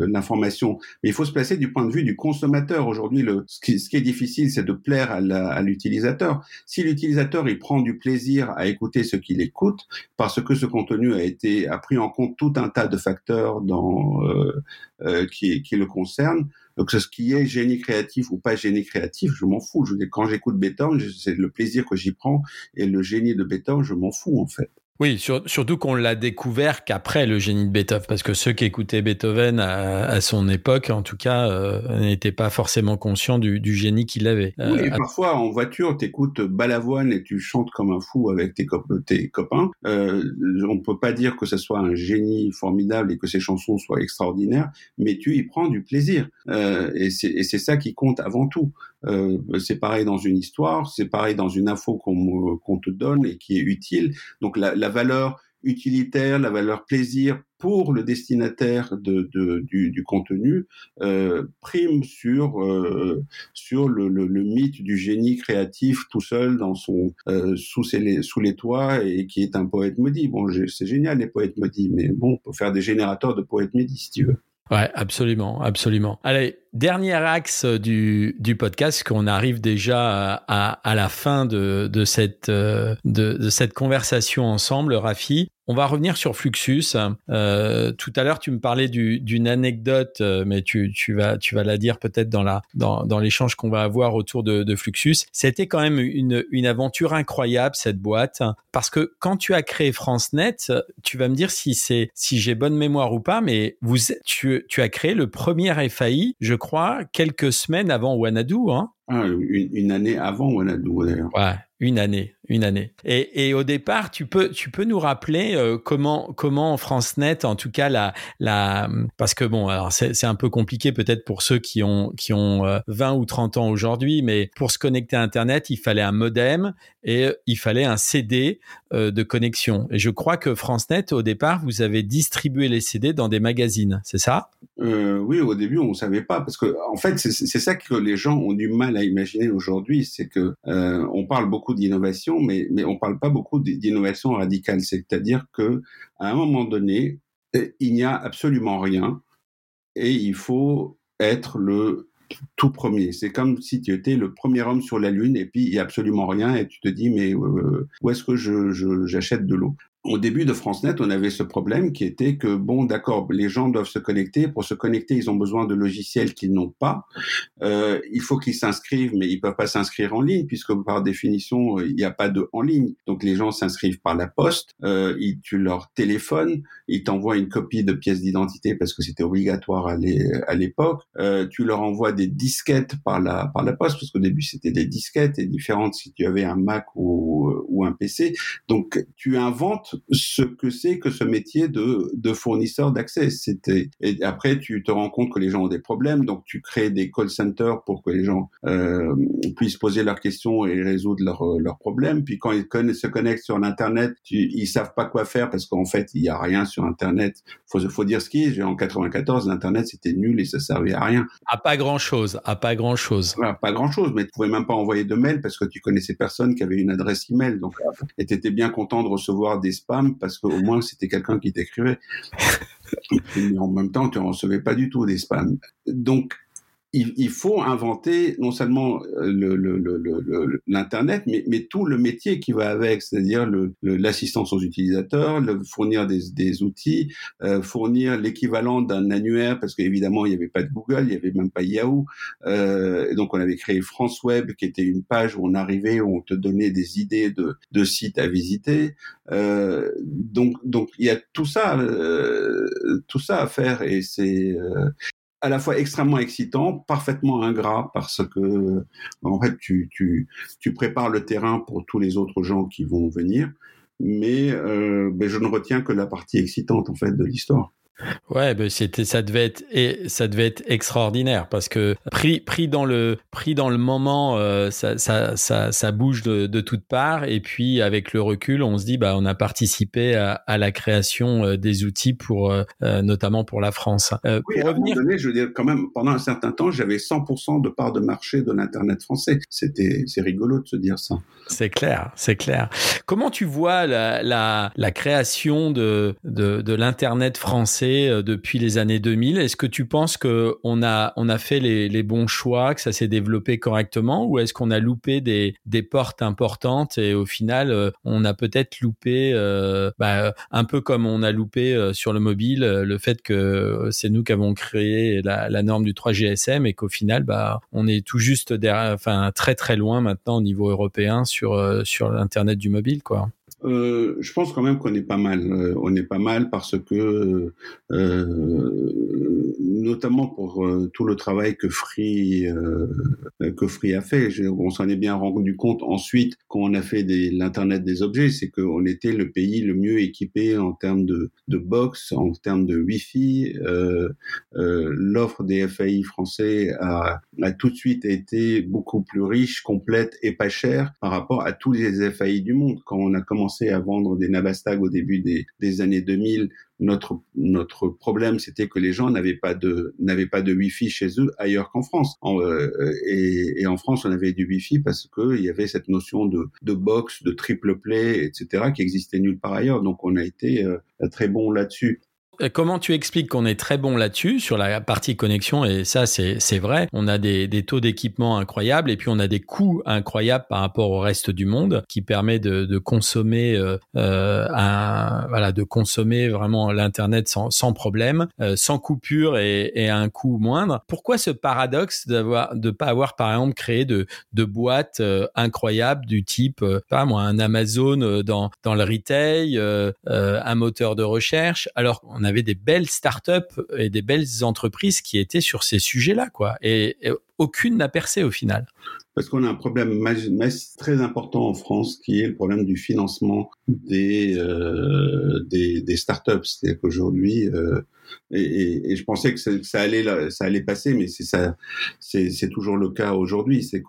l'information. Mais il faut se placer du point de vue du consommateur. Aujourd'hui, ce qui, est difficile, c'est de plaire à l'utilisateur. Si l'utilisateur il prend du plaisir à écouter ce qu'il écoute, parce que ce contenu a été a pris en compte tout un tas de facteurs dans euh, euh, qui le concernent. Donc, ce qui est génie créatif ou pas génie créatif, je m'en fous. Je, quand j'écoute Beethoven, c'est le plaisir que j'y prends et le génie de Beethoven, je m'en fous en fait. Oui, surtout qu'on l'a découvert qu'après le génie de Beethoven, parce que ceux qui écoutaient Beethoven à, son époque, en tout cas, euh, n'étaient pas forcément conscients du, génie qu'il avait. Euh, oui, et parfois en voiture, t'écoutes Balavoine et tu chantes comme un fou avec tes, tes copains. Euh, on peut pas dire que ce soit un génie formidable et que ses chansons soient extraordinaires, mais tu y prends du plaisir. Euh, et c'est ça qui compte avant tout. Euh, c'est pareil dans une histoire, c'est pareil dans une info qu'on te donne et qui est utile. Donc la, la valeur utilitaire, la valeur plaisir pour le destinataire de, du, contenu euh, prime sur euh, sur le, mythe du génie créatif tout seul dans son euh, sous ses, sous les toits et qui est un poète maudit. Bon, c'est génial les poètes maudits, mais bon, on peut faire des générateurs de poètes maudits si tu veux. Ouais, absolument, absolument. Allez, dernier axe du, du podcast, qu'on arrive déjà à, à, la fin de, de, cette, de, de cette conversation ensemble, Rafi. On va revenir sur Fluxus. Euh, tout à l'heure, tu me parlais d'une anecdote, euh, mais tu, tu, vas, tu vas la dire peut-être dans la dans, dans l'échange qu'on va avoir autour de, de Fluxus. C'était quand même une, une aventure incroyable cette boîte, parce que quand tu as créé FranceNet, tu vas me dire si c'est si j'ai bonne mémoire ou pas, mais vous tu, tu as créé le premier FAI, je crois, quelques semaines avant Wanadu, hein ah, une, une, année avant Wanadu d'ailleurs. Ouais, une année, une année. Et, au départ, tu peux, tu peux nous rappeler euh, comment, comment FranceNet, en tout cas la, la, parce que bon, alors c'est un peu compliqué peut-être pour ceux qui ont, qui ont 20 euh, ou 30 ans aujourd'hui, mais pour se connecter à Internet, il fallait un modem et il fallait un CD euh, de connexion. Et je crois que FranceNet, au départ, vous avez distribué les CD dans des magazines, c'est ça? Euh, Oui, au début, on savait pas parce que, en fait, c'est ça que les gens ont du mal à imaginer aujourd'hui, c'est que euh, on parle beaucoup d'innovation, mais, on parle pas beaucoup d'innovation radicale. C'est-à-dire que à un moment donné, il n'y a absolument rien et il faut être le tout premier. C'est comme si tu étais le premier homme sur la Lune et puis il y a absolument rien et tu te dis mais euh, où est-ce que j'achète de l'eau? Au début de FranceNet, on avait ce problème qui était que, bon, d'accord, les gens doivent se connecter. Pour se connecter, ils ont besoin de logiciels qu'ils n'ont pas. Euh, il faut qu'ils s'inscrivent, mais ils peuvent pas s'inscrire en ligne puisque par définition, il n'y a pas de en ligne. Donc les gens s'inscrivent par la poste. Euh, tu leur téléphones, ils t'envoient une copie de pièce d'identité parce que c'était obligatoire à l'époque. Euh, tu leur envoies des disquettes par la par la poste parce qu'au début c'était des disquettes et différentes si tu avais un Mac ou un PC. Donc tu inventes ce que c'est que ce métier de, de fournisseur d'accès. C'était et après tu te rends compte que les gens ont des problèmes, donc tu crées des call centers pour que les gens euh, puissent poser leurs questions et résoudre leurs leurs problèmes. Puis quand ils se connectent sur l'internet, ils savent pas quoi faire parce qu'en fait il y a rien sur internet. Faut faut dire ce qui est. En 94, l'internet c'était nul et ça servait à rien. À pas grand chose. À pas grand chose. pas grand chose. Mais tu pouvais même pas envoyer de mail parce que tu connaissais personne qui avait une adresse email. Donc et t'étais bien content de recevoir des spams parce qu'au moins c'était quelqu'un qui t'écrivait. Mais en même temps, tu en recevais pas du tout des spams. Donc il, faut inventer non seulement euh, l'internet, mais, mais, tout le métier qui va avec, c'est-à-dire l'assistance aux utilisateurs, le, fournir des, des outils, euh, fournir l'équivalent d'un annuaire, parce qu'évidemment il n'y avait pas de Google, il n'y avait même pas Yahoo, euh, donc on avait créé France Web, qui était une page où on arrivait, où on te donnait des idées de, de sites à visiter. Euh, donc donc il y a tout ça, euh, tout ça à faire, et c'est à la fois extrêmement excitant, parfaitement ingrat parce que en fait tu, tu, tu prépares le terrain pour tous les autres gens qui vont venir, mais, euh, ben je ne retiens que la partie excitante en fait de l'histoire. Ouais, ben c'était, ça devait être, et ça devait être extraordinaire parce que pris, pris dans le, pris dans le moment, euh, ça, ça, ça, ça, bouge de, de toutes parts et puis avec le recul, on se dit, bah, on a participé à, à la création euh, des outils pour, euh, notamment pour la France. oui, pour revenir, donné, je veux dire, quand même, pendant un certain temps, j'avais 100% de part de marché de l'internet français. C'était, c'est rigolo de se dire ça. C'est clair, c'est clair. Comment tu vois la, la, la création de, de, de l'internet français euh, depuis les années 2000. Est-ce que tu penses que on a on a fait les, bons choix, que ça s'est développé correctement, ou est-ce qu'on a loupé des, des portes importantes et au final euh, on a peut-être loupé, euh, bah, un peu comme on a loupé sur le mobile, le fait que c'est nous qui avons créé la, la norme du 3 GSM et qu'au final bah on est tout juste derrière, enfin très très loin maintenant au niveau européen sur sur l'internet du mobile quoi. Euh, je pense quand même qu'on est pas mal. Euh, on est pas mal parce que euh, notamment pour euh, tout le travail que Free euh, que a fait. on s'en est bien rendu compte ensuite quand on a fait l'internet des objets, c'est qu'on était le pays le mieux équipé en termes de, box, en termes de Wi-Fi. Euh, l'offre des FAI français a, tout de suite été beaucoup plus riche, complète et pas chère par rapport à tous les FAI du monde. Quand on a commencé à vendre des Nabastag au début des années 2000 notre notre problème c'était que les gens n'avaient pas de n'avaient pas de wifi chez eux ailleurs qu'en France. Euh, et, et, en France on avait du wifi parce que il y avait cette notion de de box de triple play etc qui existait nulle part ailleurs. Donc on a été euh, très bon là-dessus. euh, comment tu expliques qu'on est très bon là-dessus, sur la partie connexion, et ça c'est vrai, on a des, des taux d'équipement incroyables, et puis on a des coûts incroyables par rapport au reste du monde, qui permet de, de consommer euh, euh un, voilà, de consommer vraiment l'Internet sans, sans problème, euh, sans coupure et, et, à un coût moindre. Pourquoi ce paradoxe d'avoir de pas avoir par exemple créé de, de boîtes euh, incroyables du type, pas moi, un Amazon dans, dans le retail, un moteur de recherche, alors on avait des belles startups et des belles entreprises qui étaient sur ces sujets-là, quoi. Et, aucune n'a percé au final. Parce qu'on a un problème très important en France qui est le problème du financement des, euh, startups. C'est-à-dire qu'aujourd'hui, euh, et, je pensais que ça, allait, ça allait passer, mais c'est toujours le cas aujourd'hui. C'est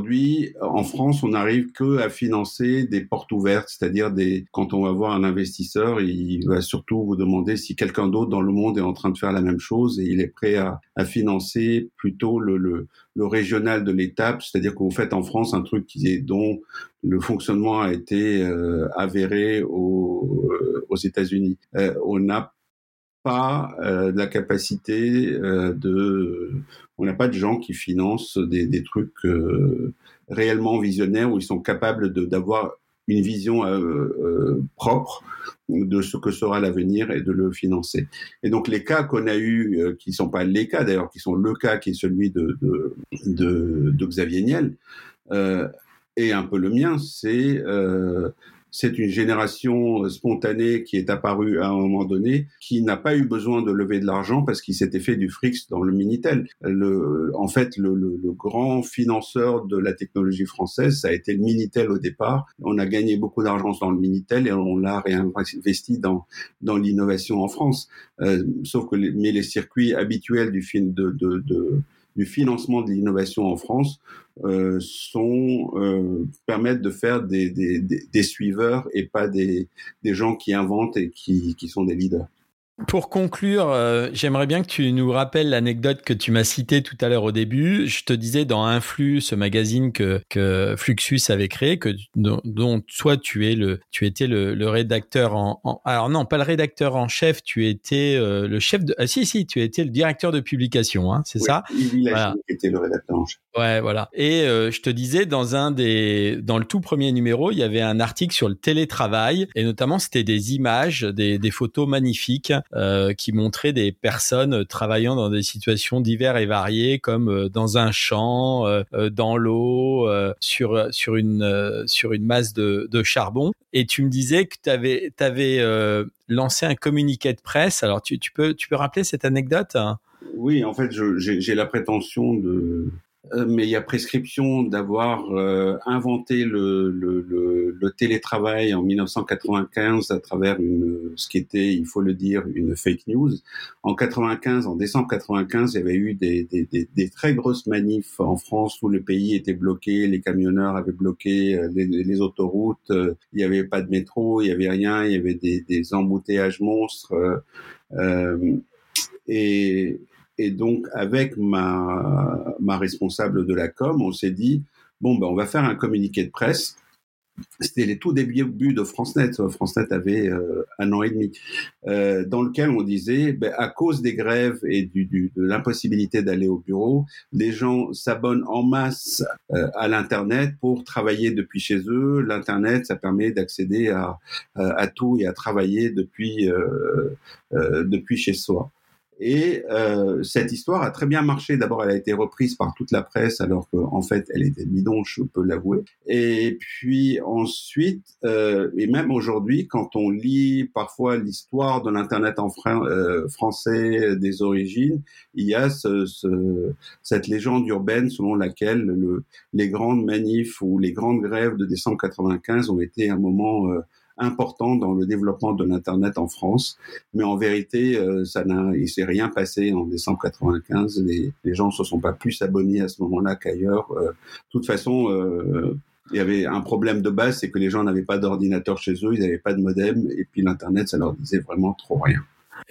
Aujourd'hui, en France, on n'arrive que à financer des portes ouvertes, c'est-à-dire des quand on va voir un investisseur, il va surtout vous demander si quelqu'un d'autre dans le monde est en train de faire la même chose et il est prêt à, financer plutôt le, régional de l'étape, c'est-à-dire que vous faites en France un truc qui est dont le fonctionnement a été euh, avéré aux, euh, aux États-Unis. Euh, on pas euh, la capacité euh, de on n'a pas de gens qui financent des, des trucs euh, réellement visionnaires où ils sont capables d'avoir une vision propre de ce que sera l'avenir et de le financer. Et donc les cas qu'on a eu, qui sont pas les cas d'ailleurs, qui sont le cas qui est celui de, de, de, de Xavier Niel, et un peu le mien, c'est c'est une génération euh, spontanée qui est apparue à un moment donné, qui n'a pas eu besoin de lever de l'argent parce qu'il s'était fait du fric dans le Minitel. Le, en fait, le, le, le, grand financeur de la technologie française, ça a été le Minitel au départ. On a gagné beaucoup d'argent dans le Minitel et on l'a réinvesti dans, dans l'innovation en France. Euh, sauf que les, mais les circuits habituels du de, de, de du financement de l'innovation en France euh, sont euh, permettent de faire des, des, des, suiveurs et pas des, des gens qui inventent et qui, qui sont des leaders. Pour conclure, euh, j'aimerais bien que tu nous rappelles l'anecdote que tu m'as citée tout à l'heure au début. Je te disais dans Influx, ce magazine que, que Fluxus avait créé, que dont, dont toi tu es le, tu étais le, le rédacteur en, en, alors non, pas le rédacteur en chef, tu étais euh, le chef de, ah si si, tu étais le directeur de publication, hein, c'est oui, ça? Il voilà. était le rédacteur en chef. Ouais, voilà. Et euh, je te disais dans un des, dans le tout premier numéro, il y avait un article sur le télétravail et notamment c'était des images, des, des photos magnifiques euh, qui montrait des personnes travaillant dans des situations diverses et variées, comme euh, dans un champ, euh, dans l'eau, sur sur une sur une masse de, de, charbon. Et tu me disais que tu avais, avais lancé un communiqué de presse. Alors tu, tu peux tu peux rappeler cette anecdote? Oui, en fait, j'ai la prétention de euh, mais il y a prescription d'avoir euh, inventé le, le, le, le, télétravail en 1995 à travers une, ce qui était, il faut le dire, une fake news. En 95, en décembre 95, il y avait eu des, des, des, des très grosses manifs en France où le pays était bloqué, les camionneurs avaient bloqué euh, les, autoroutes, il n'y avait pas de métro, il n'y avait rien, il y avait des, des embouteillages monstres. Euh, et, et donc, avec ma, responsable de la com, on s'est dit, bon, ben, on va faire un communiqué de presse. C'était les tout débuts de FranceNet. FranceNet avait euh, un an et demi, euh, dans lequel on disait, ben, à cause des grèves et de l'impossibilité d'aller au bureau, les gens s'abonnent en masse euh, à l'internet pour travailler depuis chez eux. L'internet, ça permet d'accéder à, à, tout et à travailler depuis depuis chez soi. Et euh, cette histoire a très bien marché. D'abord, elle a été reprise par toute la presse, alors qu'en fait, elle était bidon, je peux l'avouer. Et puis ensuite, euh, et même aujourd'hui, quand on lit parfois l'histoire de l'internet en euh, français des origines, il y a ce, ce, cette légende urbaine selon laquelle le, les grandes manifs ou les grandes grèves de décembre 95 ont été un moment euh, important dans le développement de l'internet en France. Mais en vérité, euh, ça n'a, il s'est rien passé en décembre 95. Les, les gens se sont pas plus abonnés à ce moment-là qu'ailleurs. Euh, de toute façon, euh, il y avait un problème de base, c'est que les gens n'avaient pas d'ordinateur chez eux, ils n'avaient pas de modem, et puis l'internet, ça leur disait vraiment trop rien.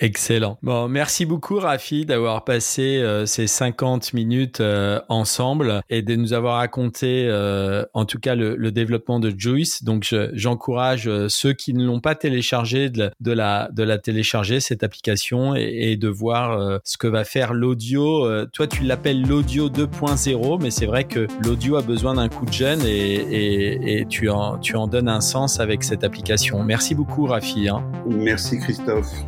Excellent. Bon, merci beaucoup Rafi d'avoir passé euh, ces 50 minutes euh, ensemble et de nous avoir raconté euh, en tout cas le, le, développement de Juice. Donc j'encourage ceux qui ne l'ont pas téléchargé de, de, la, de la télécharger cette application et, et de voir ce que va faire l'audio. toi tu l'appelles l'audio 2.0 mais c'est vrai que l'audio a besoin d'un coup de jeune et, et, et, tu, en, tu en donnes un sens avec cette application. Merci beaucoup Rafi. Hein. Merci Christophe.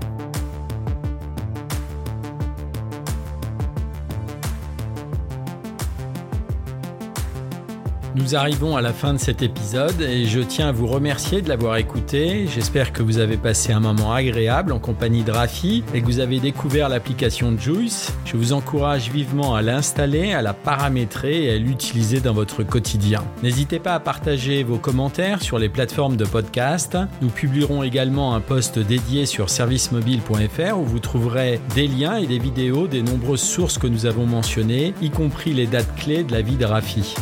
Nous arrivons à la fin de cet épisode et je tiens à vous remercier de l'avoir écouté. J'espère que vous avez passé un moment agréable en compagnie de Rafi et que vous avez découvert l'application Juice. Je vous encourage vivement à l'installer, à la paramétrer et à l'utiliser dans votre quotidien. N'hésitez pas à partager vos commentaires sur les plateformes de podcast. Nous publierons également un post dédié sur servicemobile.fr où vous trouverez des liens et des vidéos des nombreuses sources que nous avons mentionnées, y compris les dates clés de la vie de Rafi.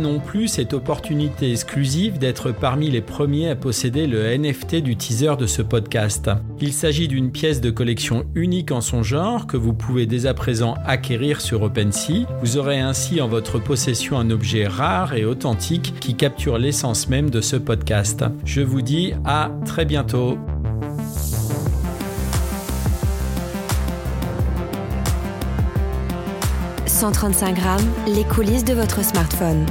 Non plus cette opportunité exclusive d'être parmi les premiers à posséder le NFT du teaser de ce podcast. Il s'agit d'une pièce de collection unique en son genre que vous pouvez dès à présent acquérir sur OpenSea. Vous aurez ainsi en votre possession un objet rare et authentique qui capture l'essence même de ce podcast. Je vous dis à très bientôt. 135 grammes, les coulisses de votre smartphone.